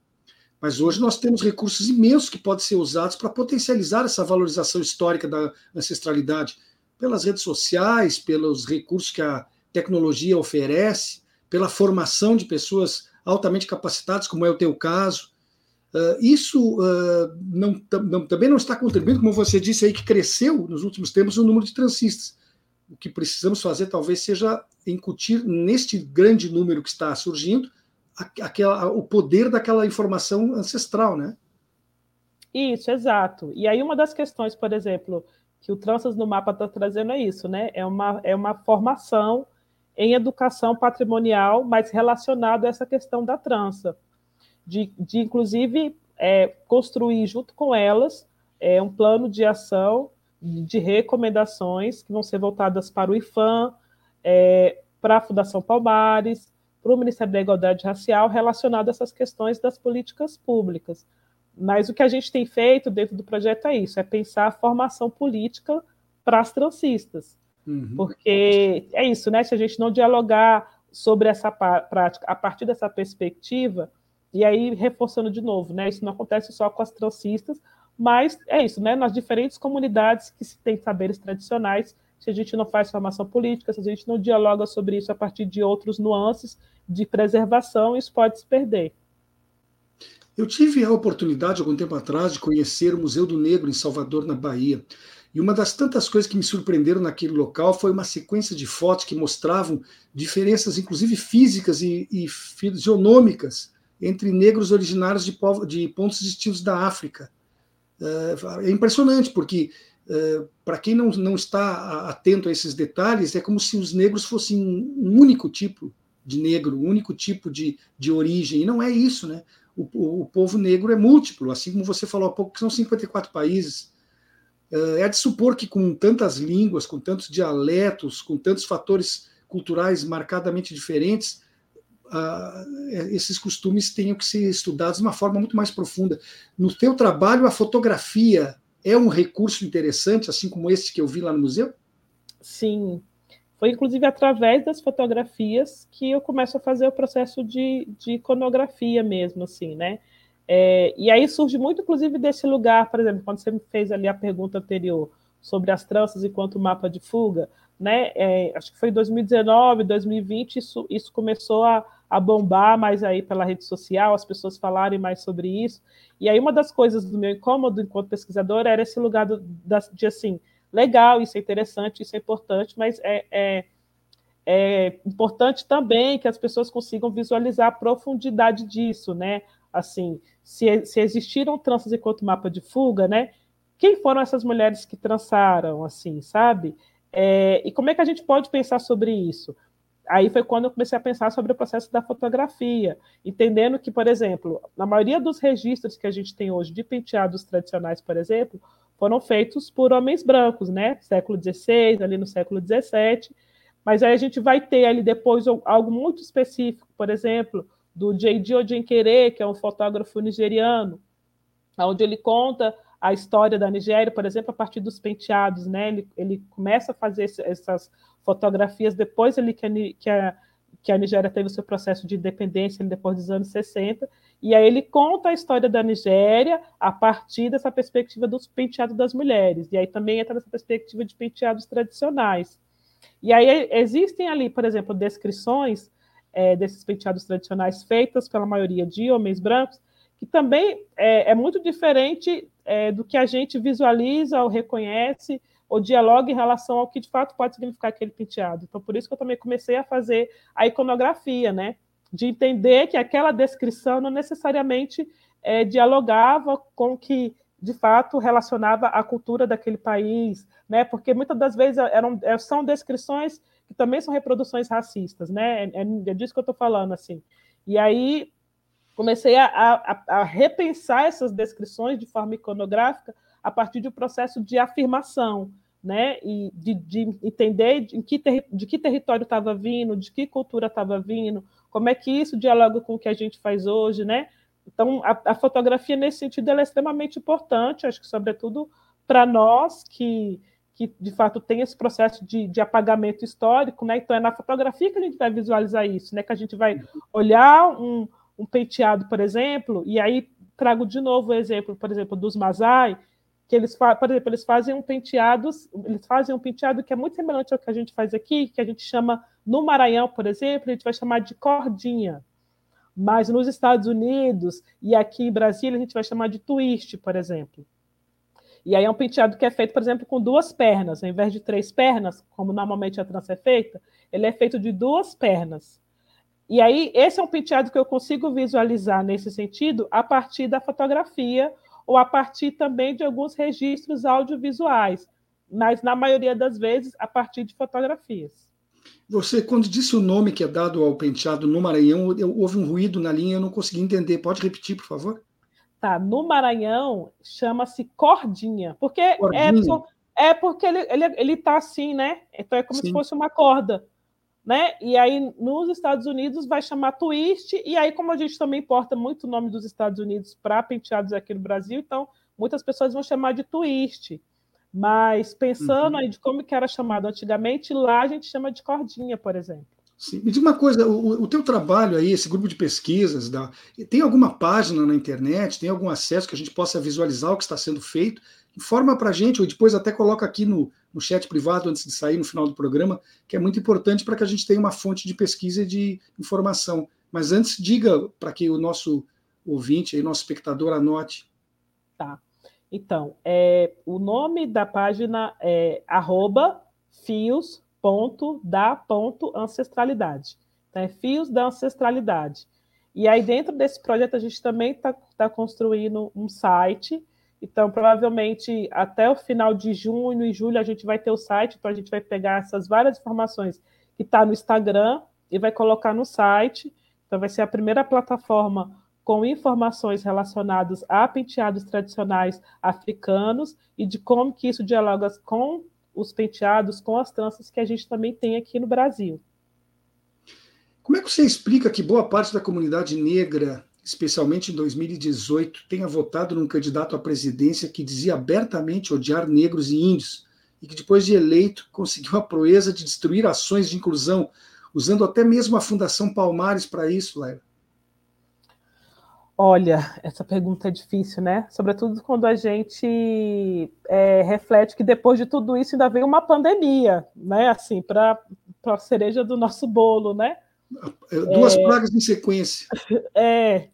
Mas hoje nós temos recursos imensos que podem ser usados para potencializar essa valorização histórica da ancestralidade, pelas redes sociais, pelos recursos que a tecnologia oferece, pela formação de pessoas altamente capacitadas, como é o teu caso, Uh, isso uh, não, não, também não está contribuindo, como você disse aí, que cresceu nos últimos tempos o número de transistas. O que precisamos fazer talvez seja incutir neste grande número que está surgindo aquela, o poder daquela informação ancestral, né? Isso, exato. E aí uma das questões, por exemplo, que o Tranças no Mapa está trazendo é isso, né? É uma, é uma formação em educação patrimonial, mas relacionado a essa questão da trança de, de inclusive, é, construir junto com elas é, um plano de ação de recomendações que vão ser voltadas para o IFAM, é, para a Fundação Palmares, para o Ministério da Igualdade Racial, relacionado a essas questões das políticas públicas. Mas o que a gente tem feito dentro do projeto é isso, é pensar a formação política para as transistas. Uhum. Porque é isso, né? Se a gente não dialogar sobre essa prática a partir dessa perspectiva, e aí, reforçando de novo, né? Isso não acontece só com as transistas, mas é isso, né? Nas diferentes comunidades que se tem saberes tradicionais, se a gente não faz formação política, se a gente não dialoga sobre isso a partir de outros nuances de preservação, isso pode se perder. Eu tive a oportunidade, algum tempo atrás, de conhecer o Museu do Negro em Salvador, na Bahia. E uma das tantas coisas que me surpreenderam naquele local foi uma sequência de fotos que mostravam diferenças, inclusive físicas e, e fisionômicas, entre negros originários de, povo, de pontos distintos da África. É, é impressionante, porque é, para quem não, não está atento a esses detalhes, é como se os negros fossem um único tipo de negro, um único tipo de, de origem, e não é isso, né? O, o, o povo negro é múltiplo, assim como você falou há pouco, que são 54 países. É, é de supor que com tantas línguas, com tantos dialetos, com tantos fatores culturais marcadamente diferentes, esses costumes tenham que ser estudados de uma forma muito mais profunda. No teu trabalho, a fotografia é um recurso interessante, assim como esse que eu vi lá no museu? Sim. Foi inclusive através das fotografias que eu começo a fazer o processo de, de iconografia mesmo, assim, né? É, e aí surge muito, inclusive, desse lugar, por exemplo, quando você me fez ali a pergunta anterior sobre as tranças enquanto mapa de fuga, né? É, acho que foi em 2019, 2020, isso, isso começou a, a bombar mais aí pela rede social, as pessoas falarem mais sobre isso. E aí uma das coisas do meu incômodo enquanto pesquisador era esse lugar do, da, de assim, legal, isso é interessante, isso é importante, mas é, é, é importante também que as pessoas consigam visualizar a profundidade disso, né? Assim, se, se existiram tranças enquanto mapa de fuga, né? Quem foram essas mulheres que trançaram, assim, sabe? É, e como é que a gente pode pensar sobre isso? Aí foi quando eu comecei a pensar sobre o processo da fotografia, entendendo que, por exemplo, na maioria dos registros que a gente tem hoje de penteados tradicionais, por exemplo, foram feitos por homens brancos, né? Século XVI, ali no século XVII. Mas aí a gente vai ter ali depois algo muito específico, por exemplo, do J.D. Ojenkere, que é um fotógrafo nigeriano, onde ele conta a história da Nigéria, por exemplo, a partir dos penteados, né? Ele, ele começa a fazer essas fotografias depois ali que a, que a, que a Nigéria teve o seu processo de independência depois dos anos 60, e aí ele conta a história da Nigéria a partir dessa perspectiva dos penteados das mulheres, e aí também entra nessa perspectiva de penteados tradicionais. E aí existem ali, por exemplo, descrições é, desses penteados tradicionais feitas pela maioria de homens brancos, que também é, é muito diferente é, do que a gente visualiza ou reconhece ou dialoga em relação ao que de fato pode significar aquele penteado. Então, por isso que eu também comecei a fazer a iconografia, né? De entender que aquela descrição não necessariamente é, dialogava com o que de fato relacionava a cultura daquele país, né? Porque muitas das vezes eram, são descrições que também são reproduções racistas, né? É, é disso que eu estou falando, assim. E aí comecei a, a, a repensar essas descrições de forma iconográfica a partir de um processo de afirmação, né? E de, de entender de que, ter, de que território estava vindo, de que cultura estava vindo, como é que isso dialoga com o que a gente faz hoje, né? Então, a, a fotografia, nesse sentido, é extremamente importante, acho que, sobretudo, para nós que, que, de fato, tem esse processo de, de, apagamento histórico, né? Então, é na fotografia que a gente vai visualizar isso, né? Que a gente vai olhar um, um penteado, por exemplo, e aí trago de novo o exemplo, por exemplo, dos Masai, que eles, por exemplo, eles fazem um penteado, eles fazem um penteado que é muito semelhante ao que a gente faz aqui, que a gente chama no Maranhão, por exemplo, a gente vai chamar de cordinha. Mas nos Estados Unidos e aqui em Brasília a gente vai chamar de twist, por exemplo. E aí é um penteado que é feito, por exemplo, com duas pernas, ao invés de três pernas, como normalmente a trança é feita, ele é feito de duas pernas. E aí esse é um penteado que eu consigo visualizar nesse sentido a partir da fotografia ou a partir também de alguns registros audiovisuais, mas na maioria das vezes a partir de fotografias. Você, quando disse o nome que é dado ao penteado no Maranhão, eu, houve um ruído na linha, eu não consegui entender. Pode repetir, por favor? Tá, no Maranhão chama-se cordinha, porque é cordinha. é, é porque ele, ele, ele tá assim, né? Então é como Sim. se fosse uma corda né? E aí nos Estados Unidos vai chamar twist, e aí, como a gente também importa muito o nome dos Estados Unidos para penteados aqui no Brasil, então muitas pessoas vão chamar de twist. Mas pensando uhum. aí de como que era chamado antigamente, lá a gente chama de cordinha, por exemplo. Sim. Me diz uma coisa, o, o teu trabalho aí, esse grupo de pesquisas, da, tem alguma página na internet, tem algum acesso que a gente possa visualizar o que está sendo feito? Informa para a gente, ou depois até coloca aqui no, no chat privado antes de sair no final do programa, que é muito importante para que a gente tenha uma fonte de pesquisa e de informação. Mas antes, diga para que o nosso ouvinte, o nosso espectador anote. Tá. Então, é, o nome da página é arroba fios.da.ancestralidade. Então, é Fios da Ancestralidade. E aí, dentro desse projeto, a gente também está tá construindo um site então, provavelmente até o final de junho e julho a gente vai ter o site, então a gente vai pegar essas várias informações que está no Instagram e vai colocar no site. Então, vai ser a primeira plataforma com informações relacionadas a penteados tradicionais africanos e de como que isso dialoga com os penteados, com as tranças que a gente também tem aqui no Brasil. Como é que você explica que boa parte da comunidade negra especialmente em 2018, tenha votado num candidato à presidência que dizia abertamente odiar negros e índios, e que depois de eleito conseguiu a proeza de destruir ações de inclusão, usando até mesmo a Fundação Palmares para isso, Laila? Olha, essa pergunta é difícil, né? Sobretudo quando a gente é, reflete que depois de tudo isso ainda veio uma pandemia, né? Assim, para a cereja do nosso bolo, né? Duas é, pragas em sequência. É,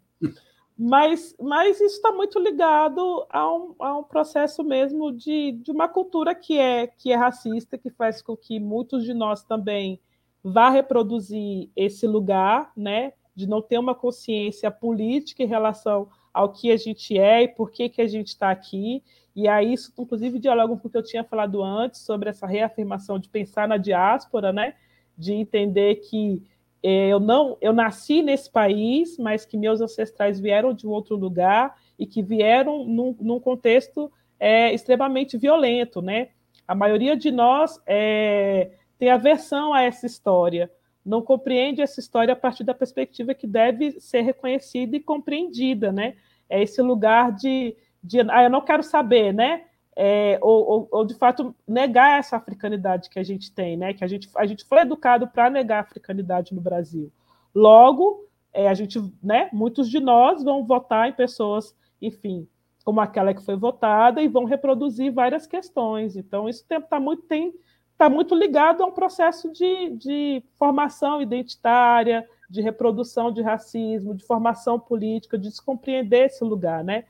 mas, mas isso está muito ligado a um, a um processo mesmo de, de uma cultura que é, que é racista, que faz com que muitos de nós também vá reproduzir esse lugar, né? De não ter uma consciência política em relação ao que a gente é e por que, que a gente está aqui. E aí isso, inclusive, dialoga com o que eu tinha falado antes sobre essa reafirmação de pensar na diáspora, né? de entender que é, eu não eu nasci nesse país, mas que meus ancestrais vieram de um outro lugar e que vieram num, num contexto é, extremamente violento, né? A maioria de nós é, tem aversão a essa história, não compreende essa história a partir da perspectiva que deve ser reconhecida e compreendida, né? É esse lugar de, de ah, eu não quero saber, né? É, ou, ou, ou, de fato negar essa africanidade que a gente tem, né? Que a gente, a gente foi educado para negar a africanidade no Brasil. Logo, é, a gente, né? Muitos de nós vão votar em pessoas, enfim, como aquela que foi votada e vão reproduzir várias questões. Então, isso está muito tem está muito ligado a um processo de, de formação identitária, de reprodução de racismo, de formação política, de se compreender esse lugar, né?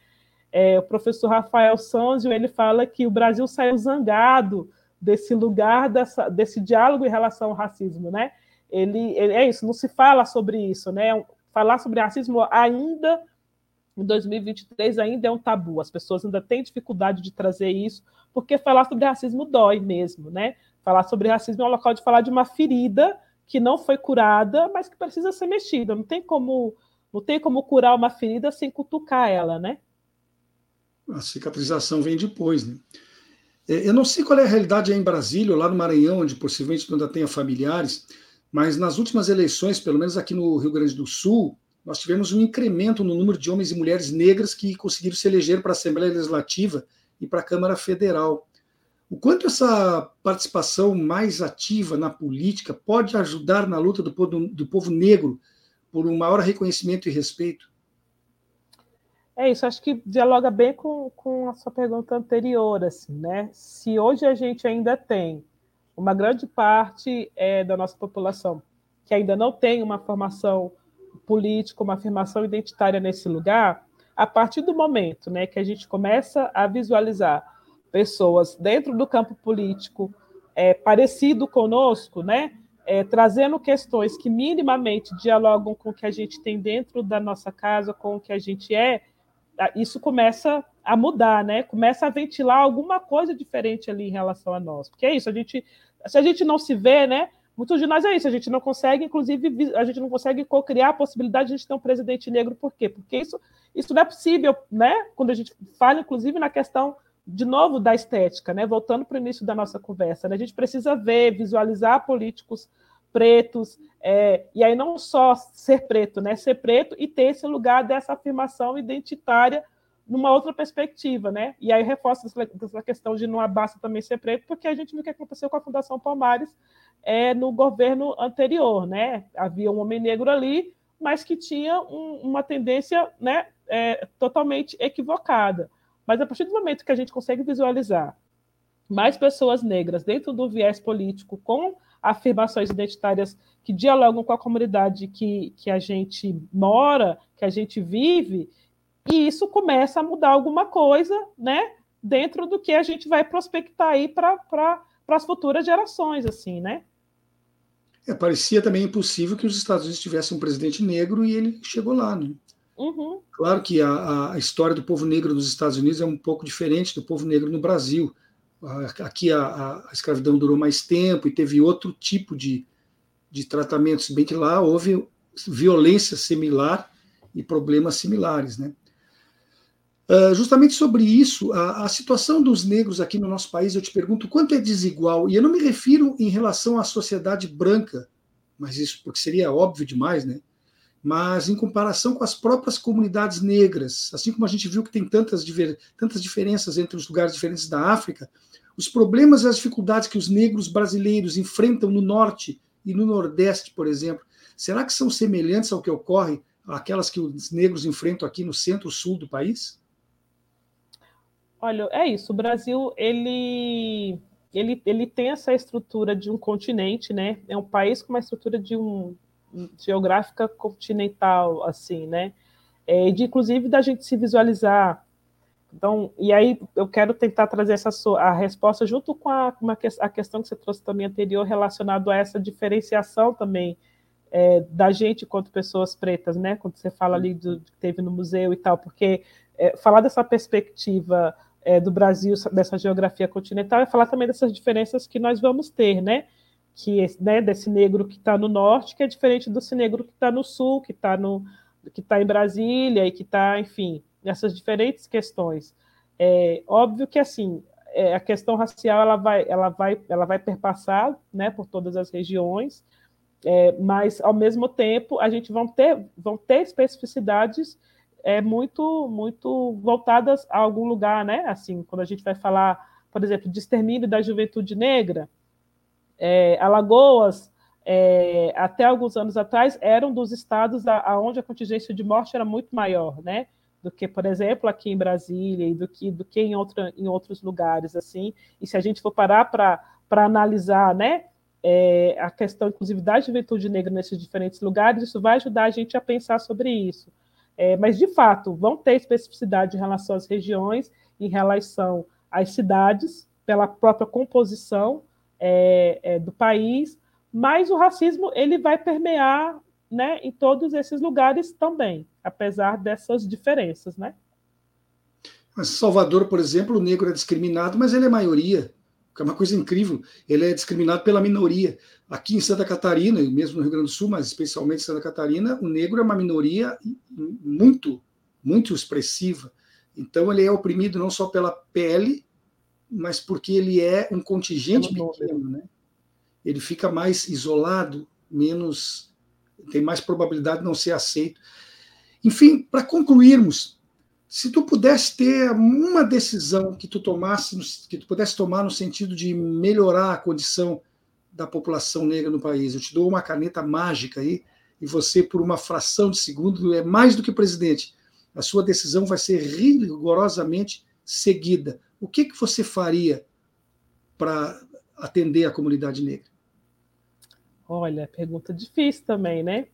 É, o professor Rafael Sanzio ele fala que o Brasil saiu zangado desse lugar, dessa, desse diálogo em relação ao racismo, né? Ele, ele, é isso, não se fala sobre isso, né? Falar sobre racismo ainda em 2023 ainda é um tabu. As pessoas ainda têm dificuldade de trazer isso, porque falar sobre racismo dói mesmo, né? Falar sobre racismo é um local de falar de uma ferida que não foi curada, mas que precisa ser mexida. Não tem como, não tem como curar uma ferida sem cutucar ela, né? A cicatrização vem depois, né? É, eu não sei qual é a realidade aí em Brasília, ou lá no Maranhão, onde possivelmente ainda tenha familiares, mas nas últimas eleições, pelo menos aqui no Rio Grande do Sul, nós tivemos um incremento no número de homens e mulheres negras que conseguiram se eleger para a Assembleia Legislativa e para a Câmara Federal. O quanto essa participação mais ativa na política pode ajudar na luta do povo, do povo negro por um maior reconhecimento e respeito? É isso, acho que dialoga bem com, com a sua pergunta anterior, assim, né? Se hoje a gente ainda tem uma grande parte é, da nossa população que ainda não tem uma formação política, uma afirmação identitária nesse lugar, a partir do momento né, que a gente começa a visualizar pessoas dentro do campo político é, parecido conosco, né, é, trazendo questões que minimamente dialogam com o que a gente tem dentro da nossa casa, com o que a gente é, isso começa a mudar, né? Começa a ventilar alguma coisa diferente ali em relação a nós. Porque é isso, a gente, se a gente não se vê, né? Muitos de nós é isso, a gente não consegue, inclusive, a gente não consegue co-criar a possibilidade de a gente ter um presidente negro, por quê? Porque isso, isso não é possível, né? Quando a gente fala, inclusive, na questão, de novo, da estética, né? Voltando para o início da nossa conversa, né? A gente precisa ver, visualizar políticos pretos, é, e aí não só ser preto, né? Ser preto e ter esse lugar dessa afirmação identitária numa outra perspectiva, né? E aí reforça essa questão de não basta também ser preto, porque a gente viu o que aconteceu com a Fundação Palmares é, no governo anterior, né? Havia um homem negro ali, mas que tinha um, uma tendência, né, é, totalmente equivocada. Mas a partir do momento que a gente consegue visualizar mais pessoas negras dentro do viés político com afirmações identitárias que dialogam com a comunidade que, que a gente mora, que a gente vive, e isso começa a mudar alguma coisa, né? Dentro do que a gente vai prospectar aí para as futuras gerações, assim, né? É, parecia também impossível que os Estados Unidos tivessem um presidente negro e ele chegou lá, né? Uhum. Claro que a, a, história do povo negro nos Estados Unidos é um pouco diferente do povo negro no Brasil. Aqui a, a, escravidão durou mais tempo e teve outro tipo de, de tratamento, se bem que lá houve violência similar e problemas similares, né? Uh, justamente sobre isso, a, a, situação dos negros aqui no nosso país, eu te pergunto quanto é desigual, e eu não me refiro em relação à sociedade branca, mas isso porque seria óbvio demais, né? Mas em comparação com as próprias comunidades negras, assim como a gente viu que tem tantas, tantas diferenças entre os lugares diferentes da África, os problemas e as dificuldades que os negros brasileiros enfrentam no norte e no nordeste, por exemplo, será que são semelhantes ao que ocorre aquelas que os negros enfrentam aqui no centro-sul do país? Olha, é isso. O Brasil ele, ele, ele tem essa estrutura de um continente, né? É um país com uma estrutura de um geográfica continental, assim, né? É, de inclusive da gente se visualizar então, e aí eu quero tentar trazer essa a resposta junto com a, uma, a questão que você trouxe também anterior, relacionado a essa diferenciação também é, da gente quanto pessoas pretas, né? Quando você fala ali do que teve no museu e tal, porque é, falar dessa perspectiva é, do Brasil, dessa geografia continental, é falar também dessas diferenças que nós vamos ter, né? Que né, desse negro que está no norte, que é diferente desse negro que está no sul, que está no que está em Brasília e que está, enfim, nessas diferentes questões. É óbvio que assim é, a questão racial ela vai, ela vai, ela vai perpassar, né, por todas as regiões, é, mas ao mesmo tempo a gente vão ter, vão ter especificidades é, muito, muito voltadas a algum lugar, né? Assim, quando a gente vai falar, por exemplo, de extermínio da juventude negra, é, Alagoas é, até alguns anos atrás, eram dos estados aonde a, contingência de morte era muito maior, né? Do que, por exemplo, aqui em Brasília e do que, do que em, em outros lugares, assim. E se a gente for parar para analisar, né? É, a questão, inclusive, da juventude negra nesses diferentes lugares, isso vai ajudar a gente a pensar sobre isso. É, mas, de fato, vão ter especificidade em relação às regiões, em relação às cidades, pela própria composição é, é do país, mas o racismo ele vai permear né, em todos esses lugares também, apesar dessas diferenças, né? Salvador, por exemplo, o negro é discriminado, mas ele é maioria, é uma coisa incrível. Ele é discriminado pela minoria. Aqui em Santa Catarina, e mesmo no Rio Grande do Sul, mas especialmente em Santa Catarina, o negro é uma minoria muito, muito expressiva. Então ele é oprimido não só pela pele, mas porque ele é um contingente pequeno, né? ele fica mais isolado, menos tem mais probabilidade de não ser aceito. Enfim, para concluirmos, se tu pudesse ter uma decisão que tu tomasse, que tu pudesse tomar no sentido de melhorar a condição da população negra no país, eu te dou uma caneta mágica aí e você por uma fração de segundo é mais do que presidente. A sua decisão vai ser rigorosamente seguida. O que que você faria para atender a comunidade negra? Olha, pergunta difícil também, né?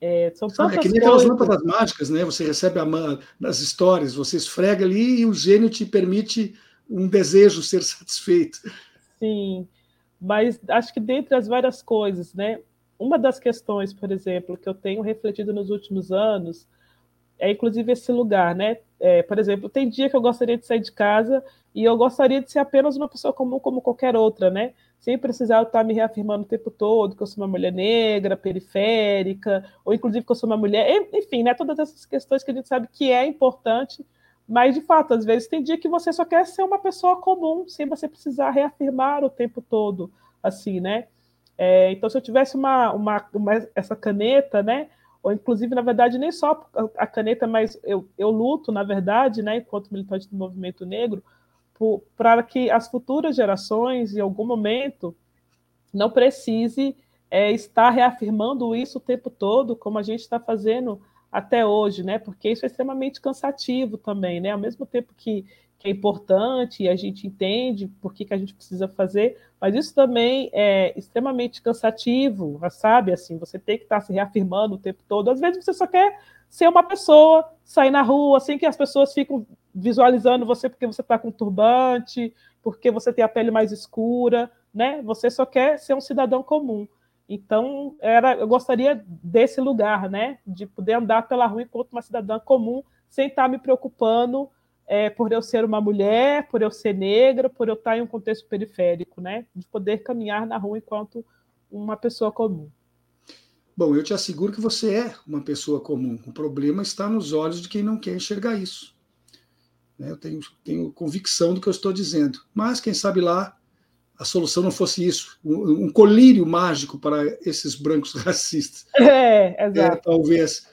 É, são tantas é que nem aquelas lâmpadas mágicas, né? Você recebe a man nas histórias, você esfrega ali e o gênio te permite um desejo ser satisfeito. Sim, mas acho que dentre as várias coisas, né? Uma das questões, por exemplo, que eu tenho refletido nos últimos anos é inclusive esse lugar, né? É, por exemplo, tem dia que eu gostaria de sair de casa e eu gostaria de ser apenas uma pessoa comum como qualquer outra, né? Sem precisar estar me reafirmando o tempo todo que eu sou uma mulher negra, periférica, ou inclusive que eu sou uma mulher, enfim, né? Todas essas questões que a gente sabe que é importante, mas de fato, às vezes tem dia que você só quer ser uma pessoa comum, sem você precisar reafirmar o tempo todo, assim, né? É, então, se eu tivesse uma, uma, uma, essa caneta, né? Ou inclusive, na verdade, nem só a caneta, mas eu, eu luto, na verdade, né, enquanto militante do movimento negro, para que as futuras gerações, em algum momento, não precise é, estar reafirmando isso o tempo todo, como a gente está fazendo até hoje, né? Porque isso é extremamente cansativo também, né? Ao mesmo tempo que, que é importante e a gente entende por que, que a gente precisa fazer, mas isso também é extremamente cansativo, sabe? Assim, você tem que estar se reafirmando o tempo todo. Às vezes você só quer ser uma pessoa, sair na rua, assim que as pessoas ficam visualizando você porque você está com turbante, porque você tem a pele mais escura, né? Você só quer ser um cidadão comum. Então, era, eu gostaria desse lugar, né? De poder andar pela rua enquanto uma cidadã comum, sem estar me preocupando é, por eu ser uma mulher, por eu ser negra, por eu estar em um contexto periférico, né? De poder caminhar na rua enquanto uma pessoa comum. Bom, eu te asseguro que você é uma pessoa comum. O problema está nos olhos de quem não quer enxergar isso. Né? Eu tenho, tenho convicção do que eu estou dizendo. Mas, quem sabe lá, a solução não fosse isso um, um colírio mágico para esses brancos racistas. É, exato. É, talvez.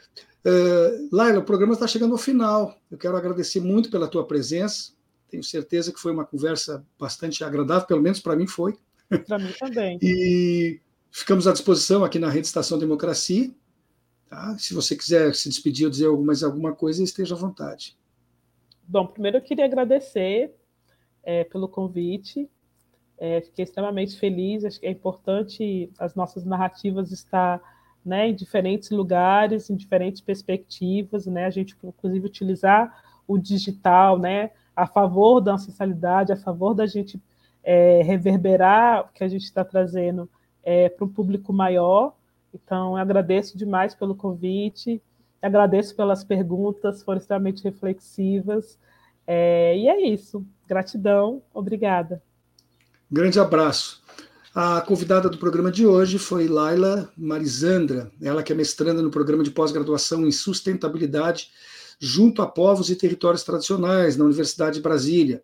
Uh, Laila, o programa está chegando ao final. Eu quero agradecer muito pela tua presença. Tenho certeza que foi uma conversa bastante agradável, pelo menos para mim foi. Para mim também. e ficamos à disposição aqui na Rede Estação Democracia. Tá? Se você quiser se despedir ou dizer mais alguma coisa, esteja à vontade. Bom, primeiro eu queria agradecer é, pelo convite. É, fiquei extremamente feliz. Acho que é importante as nossas narrativas estar né, em diferentes lugares, em diferentes perspectivas, né, a gente, inclusive, utilizar o digital né, a favor da ancestralidade, a favor da gente é, reverberar o que a gente está trazendo é, para um público maior. Então, agradeço demais pelo convite, agradeço pelas perguntas, foram extremamente reflexivas. É, e é isso. Gratidão, obrigada. Grande abraço. A convidada do programa de hoje foi Laila Marisandra, ela que é mestranda no programa de pós-graduação em sustentabilidade junto a povos e territórios tradicionais na Universidade de Brasília.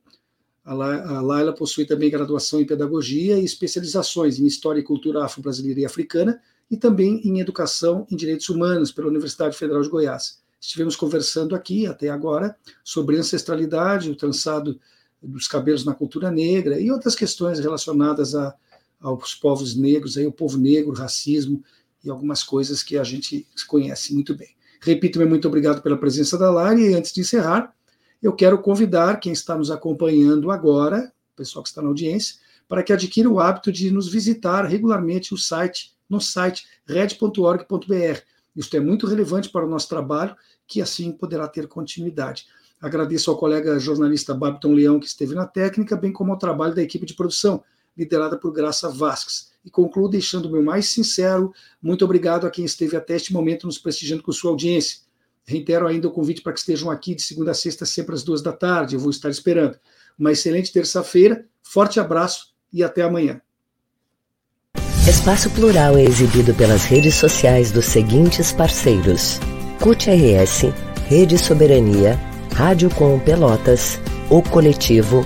A Laila possui também graduação em pedagogia e especializações em história e cultura afro-brasileira e africana e também em educação em direitos humanos pela Universidade Federal de Goiás. Estivemos conversando aqui até agora sobre ancestralidade, o trançado dos cabelos na cultura negra e outras questões relacionadas a aos povos negros, aí, o povo negro, racismo e algumas coisas que a gente conhece muito bem. Repito, meu muito obrigado pela presença da Lari e antes de encerrar, eu quero convidar quem está nos acompanhando agora, o pessoal que está na audiência, para que adquira o hábito de nos visitar regularmente o site, no site red.org.br. Isso é muito relevante para o nosso trabalho, que assim poderá ter continuidade. Agradeço ao colega jornalista Babton Leão, que esteve na técnica, bem como ao trabalho da equipe de produção, liderada por Graça Vasques. E concluo deixando o meu mais sincero muito obrigado a quem esteve até este momento nos prestigiando com sua audiência. Reitero ainda o convite para que estejam aqui de segunda a sexta, sempre às duas da tarde. Eu vou estar esperando. Uma excelente terça-feira, forte abraço e até amanhã. Espaço Plural é exibido pelas redes sociais dos seguintes parceiros: CUT RS, Rede Soberania, Rádio Com Pelotas, O Coletivo,